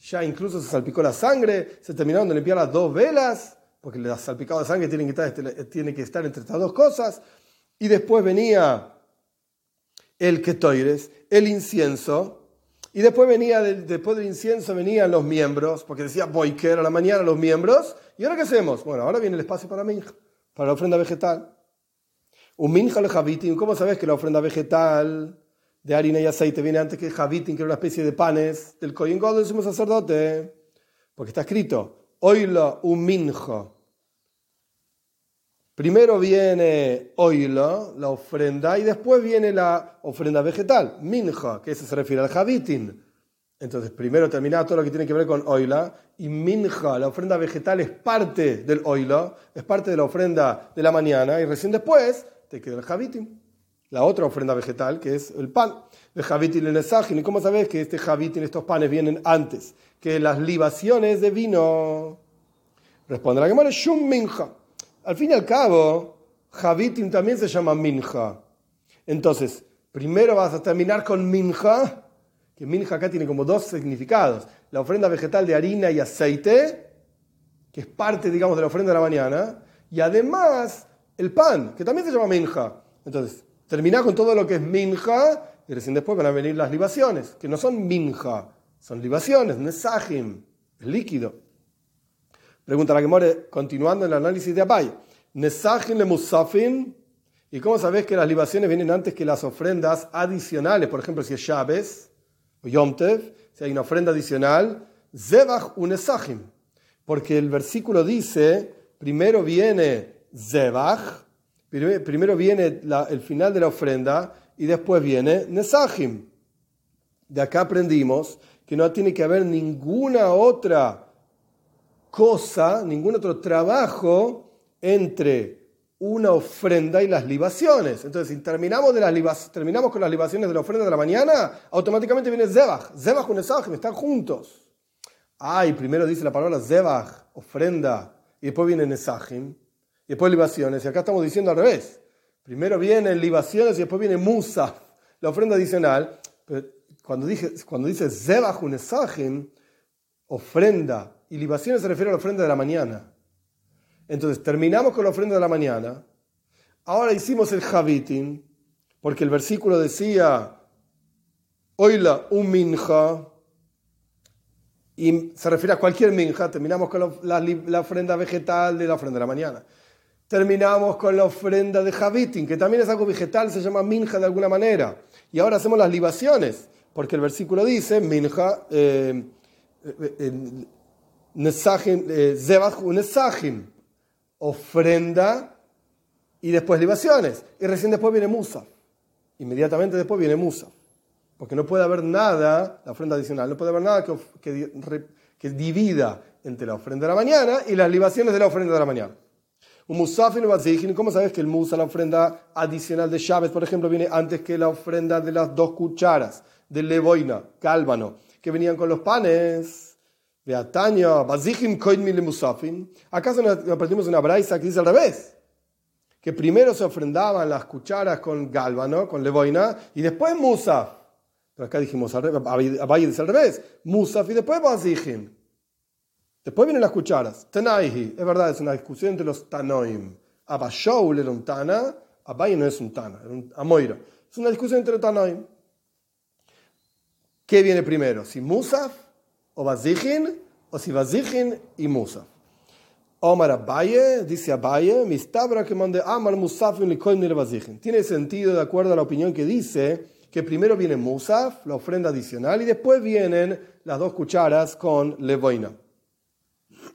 ya incluso se salpicó la sangre, se terminaron de limpiar las dos velas, porque la salpicado de sangre tiene que, estar, este, que estar entre estas dos cosas. Y después venía el ketoires, el incienso, y después venía, después del incienso venían los miembros, porque decía boiker a la mañana los miembros, ¿y ahora qué hacemos? Bueno, ahora viene el espacio para minja, para la ofrenda vegetal. Un minja javitin, ¿cómo sabes que la ofrenda vegetal de harina y aceite viene antes que javitin, que era una especie de panes del Kohen del sumo sacerdote? Porque está escrito, oilo un minjo. Primero viene oilo, la ofrenda, y después viene la ofrenda vegetal, minja, que eso se refiere al javitin. Entonces, primero termina todo lo que tiene que ver con oila, y minja, la ofrenda vegetal, es parte del oilo, es parte de la ofrenda de la mañana, y recién después te queda el javitin. La otra ofrenda vegetal, que es el pan. El javitin el nesajin. ¿Y cómo sabes que este javitin, estos panes, vienen antes que las libaciones de vino? Responde la Gemara, shum minja. Al fin y al cabo, javitin también se llama minja. Entonces, primero vas a terminar con minja, que minja acá tiene como dos significados. La ofrenda vegetal de harina y aceite, que es parte, digamos, de la ofrenda de la mañana, y además el pan, que también se llama minja. Entonces, termina con todo lo que es minja y recién después van a venir las libaciones, que no son minja, son libaciones, nesajim, es líquido. Pregunta la que more, continuando el análisis de Abay. Nesajim le musafin. ¿Y cómo sabes que las libaciones vienen antes que las ofrendas adicionales? Por ejemplo, si es Shabes o Yomtev, si hay una ofrenda adicional, Zebach unesajim. Porque el versículo dice, primero viene Zebach, primero viene el final de la ofrenda y después viene Nesahim. De acá aprendimos que no tiene que haber ninguna otra cosa, ningún otro trabajo entre una ofrenda y las libaciones. Entonces, si terminamos, de las terminamos con las libaciones de la ofrenda de la mañana, automáticamente viene Zebach. Zebach y Nesahim están juntos. Ay, primero dice la palabra Zebach, ofrenda, y después viene Nesahim y después libaciones. Y acá estamos diciendo al revés. Primero vienen libaciones y después viene musa, la ofrenda adicional. Pero cuando, dije, cuando dice Zebach Unesajim, ofrenda y libaciones se refiere a la ofrenda de la mañana. Entonces terminamos con la ofrenda de la mañana. Ahora hicimos el Javitin, porque el versículo decía, oila un minja, y se refiere a cualquier minja, terminamos con la, ofrenda vegetal de la ofrenda de la mañana. Terminamos con la ofrenda de Javitin, que también es algo vegetal, se llama minja de alguna manera. Y ahora hacemos las libaciones, porque el versículo dice, minja, eh, eh, eh ofrenda y después libaciones. Y recién después viene Musa. Inmediatamente después viene Musa. Porque no puede haber nada, la ofrenda adicional, no puede haber nada que, que, divida entre la ofrenda de la mañana y las libaciones de la ofrenda de la mañana. Musafin ¿cómo sabes que el musa, la ofrenda adicional de Chávez, por ejemplo, viene antes que la ofrenda de las dos cucharas de levoina, cálvano, que venían con los panes? Beataña, bazijin koidmile musafin. ¿Acaso aprendimos una braisa que dice al revés? Que primero se ofrendaban las cucharas con gálvano, con levoina, y después musaf acá dijimos, Valle dice al revés, Musaf y después Bazijin. Después vienen las cucharas. Tanaihi, es verdad, es una discusión entre los Tanoim. Abashoul era un Tana, Abaye no es un Tana, era un Amoira. Es una discusión entre los Tanoim. ¿Qué viene primero? ¿Si Musaf o Bazijin? ¿O si Bazijin y Musaf? Omar Abaye, dice Abaye, Mistabra que mande Amar le Bazijin. Tiene sentido de acuerdo a la opinión que dice que primero viene Musaf, la ofrenda adicional, y después vienen las dos cucharas con levoina.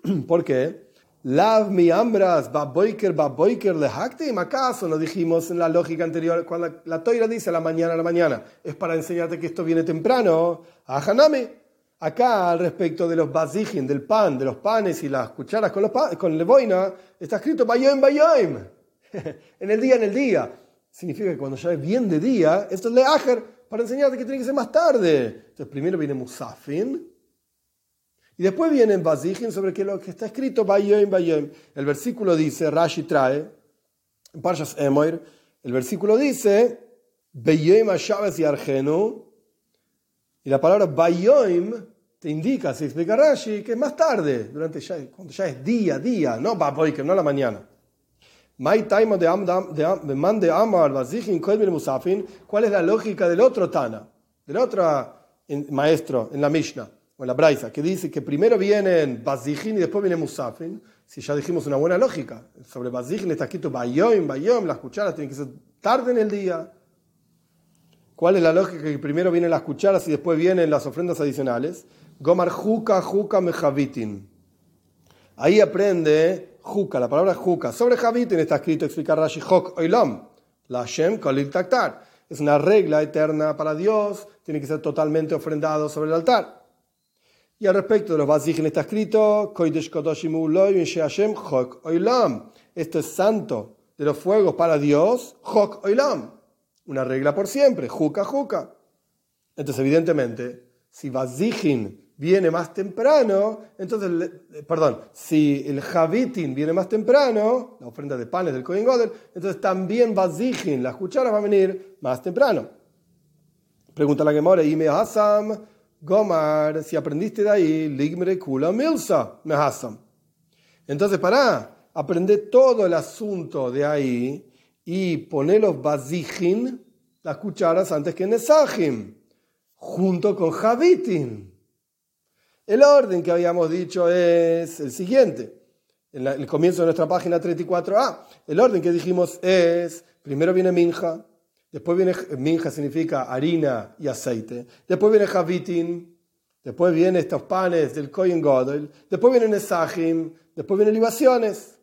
¿Por qué? Lav mi ambras, baboiker, baboiker, lehaktim. ¿Acaso no dijimos en la lógica anterior, cuando la, toira dice a la mañana, a la mañana, es para enseñarte que esto viene temprano? Ajanami. Acá, al respecto de los bazijin, del pan, de los panes y las cucharas con, los con levoina, está escrito bayoim, bayoim. en el día, en el día significa que cuando ya es bien de día, esto es leajer para enseñarte que tiene que ser más tarde. Entonces primero viene Musafin y después viene Bazijin sobre que lo que está escrito Bayoim Bayoim. El versículo dice, Rashi trae, en Parshas Emoir, el versículo dice, Bayoim y Argenu, y la palabra Bayoim te indica, se explica Rashi, que es más tarde, durante ya, cuando ya es día, día, no Baboikem, no la mañana. ¿Cuál es la lógica del otro Tana, del otro maestro en la Mishnah o la Braisa, que dice que primero vienen Bazijin y después viene Musafin? Si ya dijimos una buena lógica. Sobre Bazijin está escrito Bayom, Bayom, las cucharas tienen que ser tarde en el día. ¿Cuál es la lógica que primero vienen las cucharas y después vienen las ofrendas adicionales? Gomar Juka, Juka, Mejavitin. Ahí aprende Juka, la palabra Juka. Sobre Javitin está escrito, explicar Rashi, Hok Oilam, la Hashem Kolil Taktar. Es una regla eterna para Dios, tiene que ser totalmente ofrendado sobre el altar. Y al respecto de los Bazijin está escrito, Hok Oilam. Esto es santo de los fuegos para Dios, Hok Oilam. Una regla por siempre, Juka Juka. Entonces, evidentemente, si Bazijin viene más temprano, entonces, perdón, si el Javitin viene más temprano, la ofrenda de panes del Kohen Godel, entonces también Bazijin, las cucharas van a venir más temprano. Pregunta la Gemora, y me hasam, Gomar, si aprendiste de ahí, ligmre kula milsa, me hasam. Entonces, para, aprende todo el asunto de ahí y poné los Bazijin, las cucharas, antes que Nesajim, junto con Javitin. El orden que habíamos dicho es el siguiente. En el comienzo de nuestra página 34a, el orden que dijimos es, primero viene minja, después viene, minja significa harina y aceite, después viene javitin, después vienen estos panes del kohen godel, después viene nesajim, después vienen libaciones,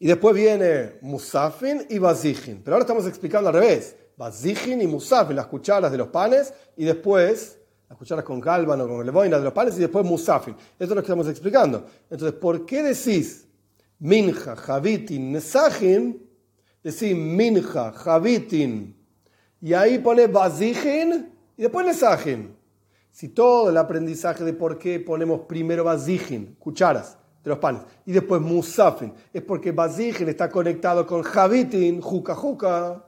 y después viene musafin y bazijin. Pero ahora estamos explicando al revés, bazijin y musafin, las cucharas de los panes, y después las cucharas con cálvano, con levoina de los panes y después musafin. Esto es lo que estamos explicando. Entonces, ¿por qué decís minja, javitin, nesajin? Decís minja, javitin, y ahí pone bazijin y después nesajin. Si todo el aprendizaje de por qué ponemos primero bazijin, cucharas de los panes, y después musafin, es porque bazijin está conectado con javitin, juca, juca.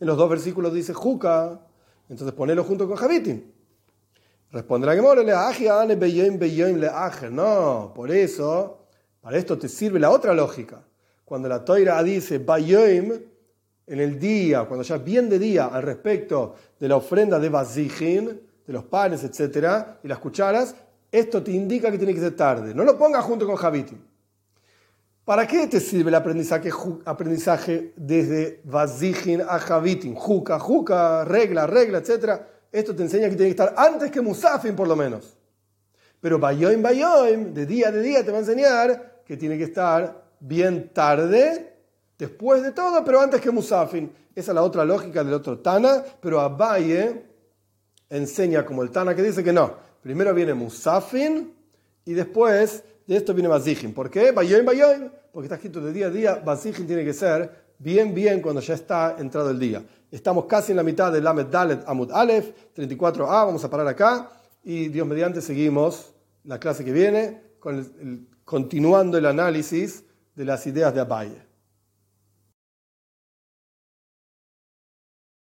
En los dos versículos dice juca. Entonces ponelo junto con Javitim. Responde la Gemora, le No, por eso, para esto te sirve la otra lógica. Cuando la Toira dice Bayoim, en el día, cuando ya es bien de día, al respecto de la ofrenda de Bazijin, de los panes, etcétera, y las cucharas, esto te indica que tiene que ser tarde. No lo pongas junto con Javitim. ¿Para qué te sirve el aprendizaje, aprendizaje desde Vazijin a Javitim? Juca, juca, regla, regla, etc. Esto te enseña que tiene que estar antes que Musafin, por lo menos. Pero Bayoim, Bayoim, de día de día te va a enseñar que tiene que estar bien tarde, después de todo, pero antes que Musafin. Esa es la otra lógica del otro Tana, pero Abaye enseña como el Tana que dice que no. Primero viene Musafin y después de esto viene Bazijin. ¿Por qué? Bayoim, Bayoim. Porque está escrito de día a día, Bazijin tiene que ser bien, bien cuando ya está entrado el día. Estamos casi en la mitad del Lamed Dalet Amud Aleph, 34a, vamos a parar acá y Dios mediante seguimos la clase que viene con continuando el análisis de las ideas de Abaye.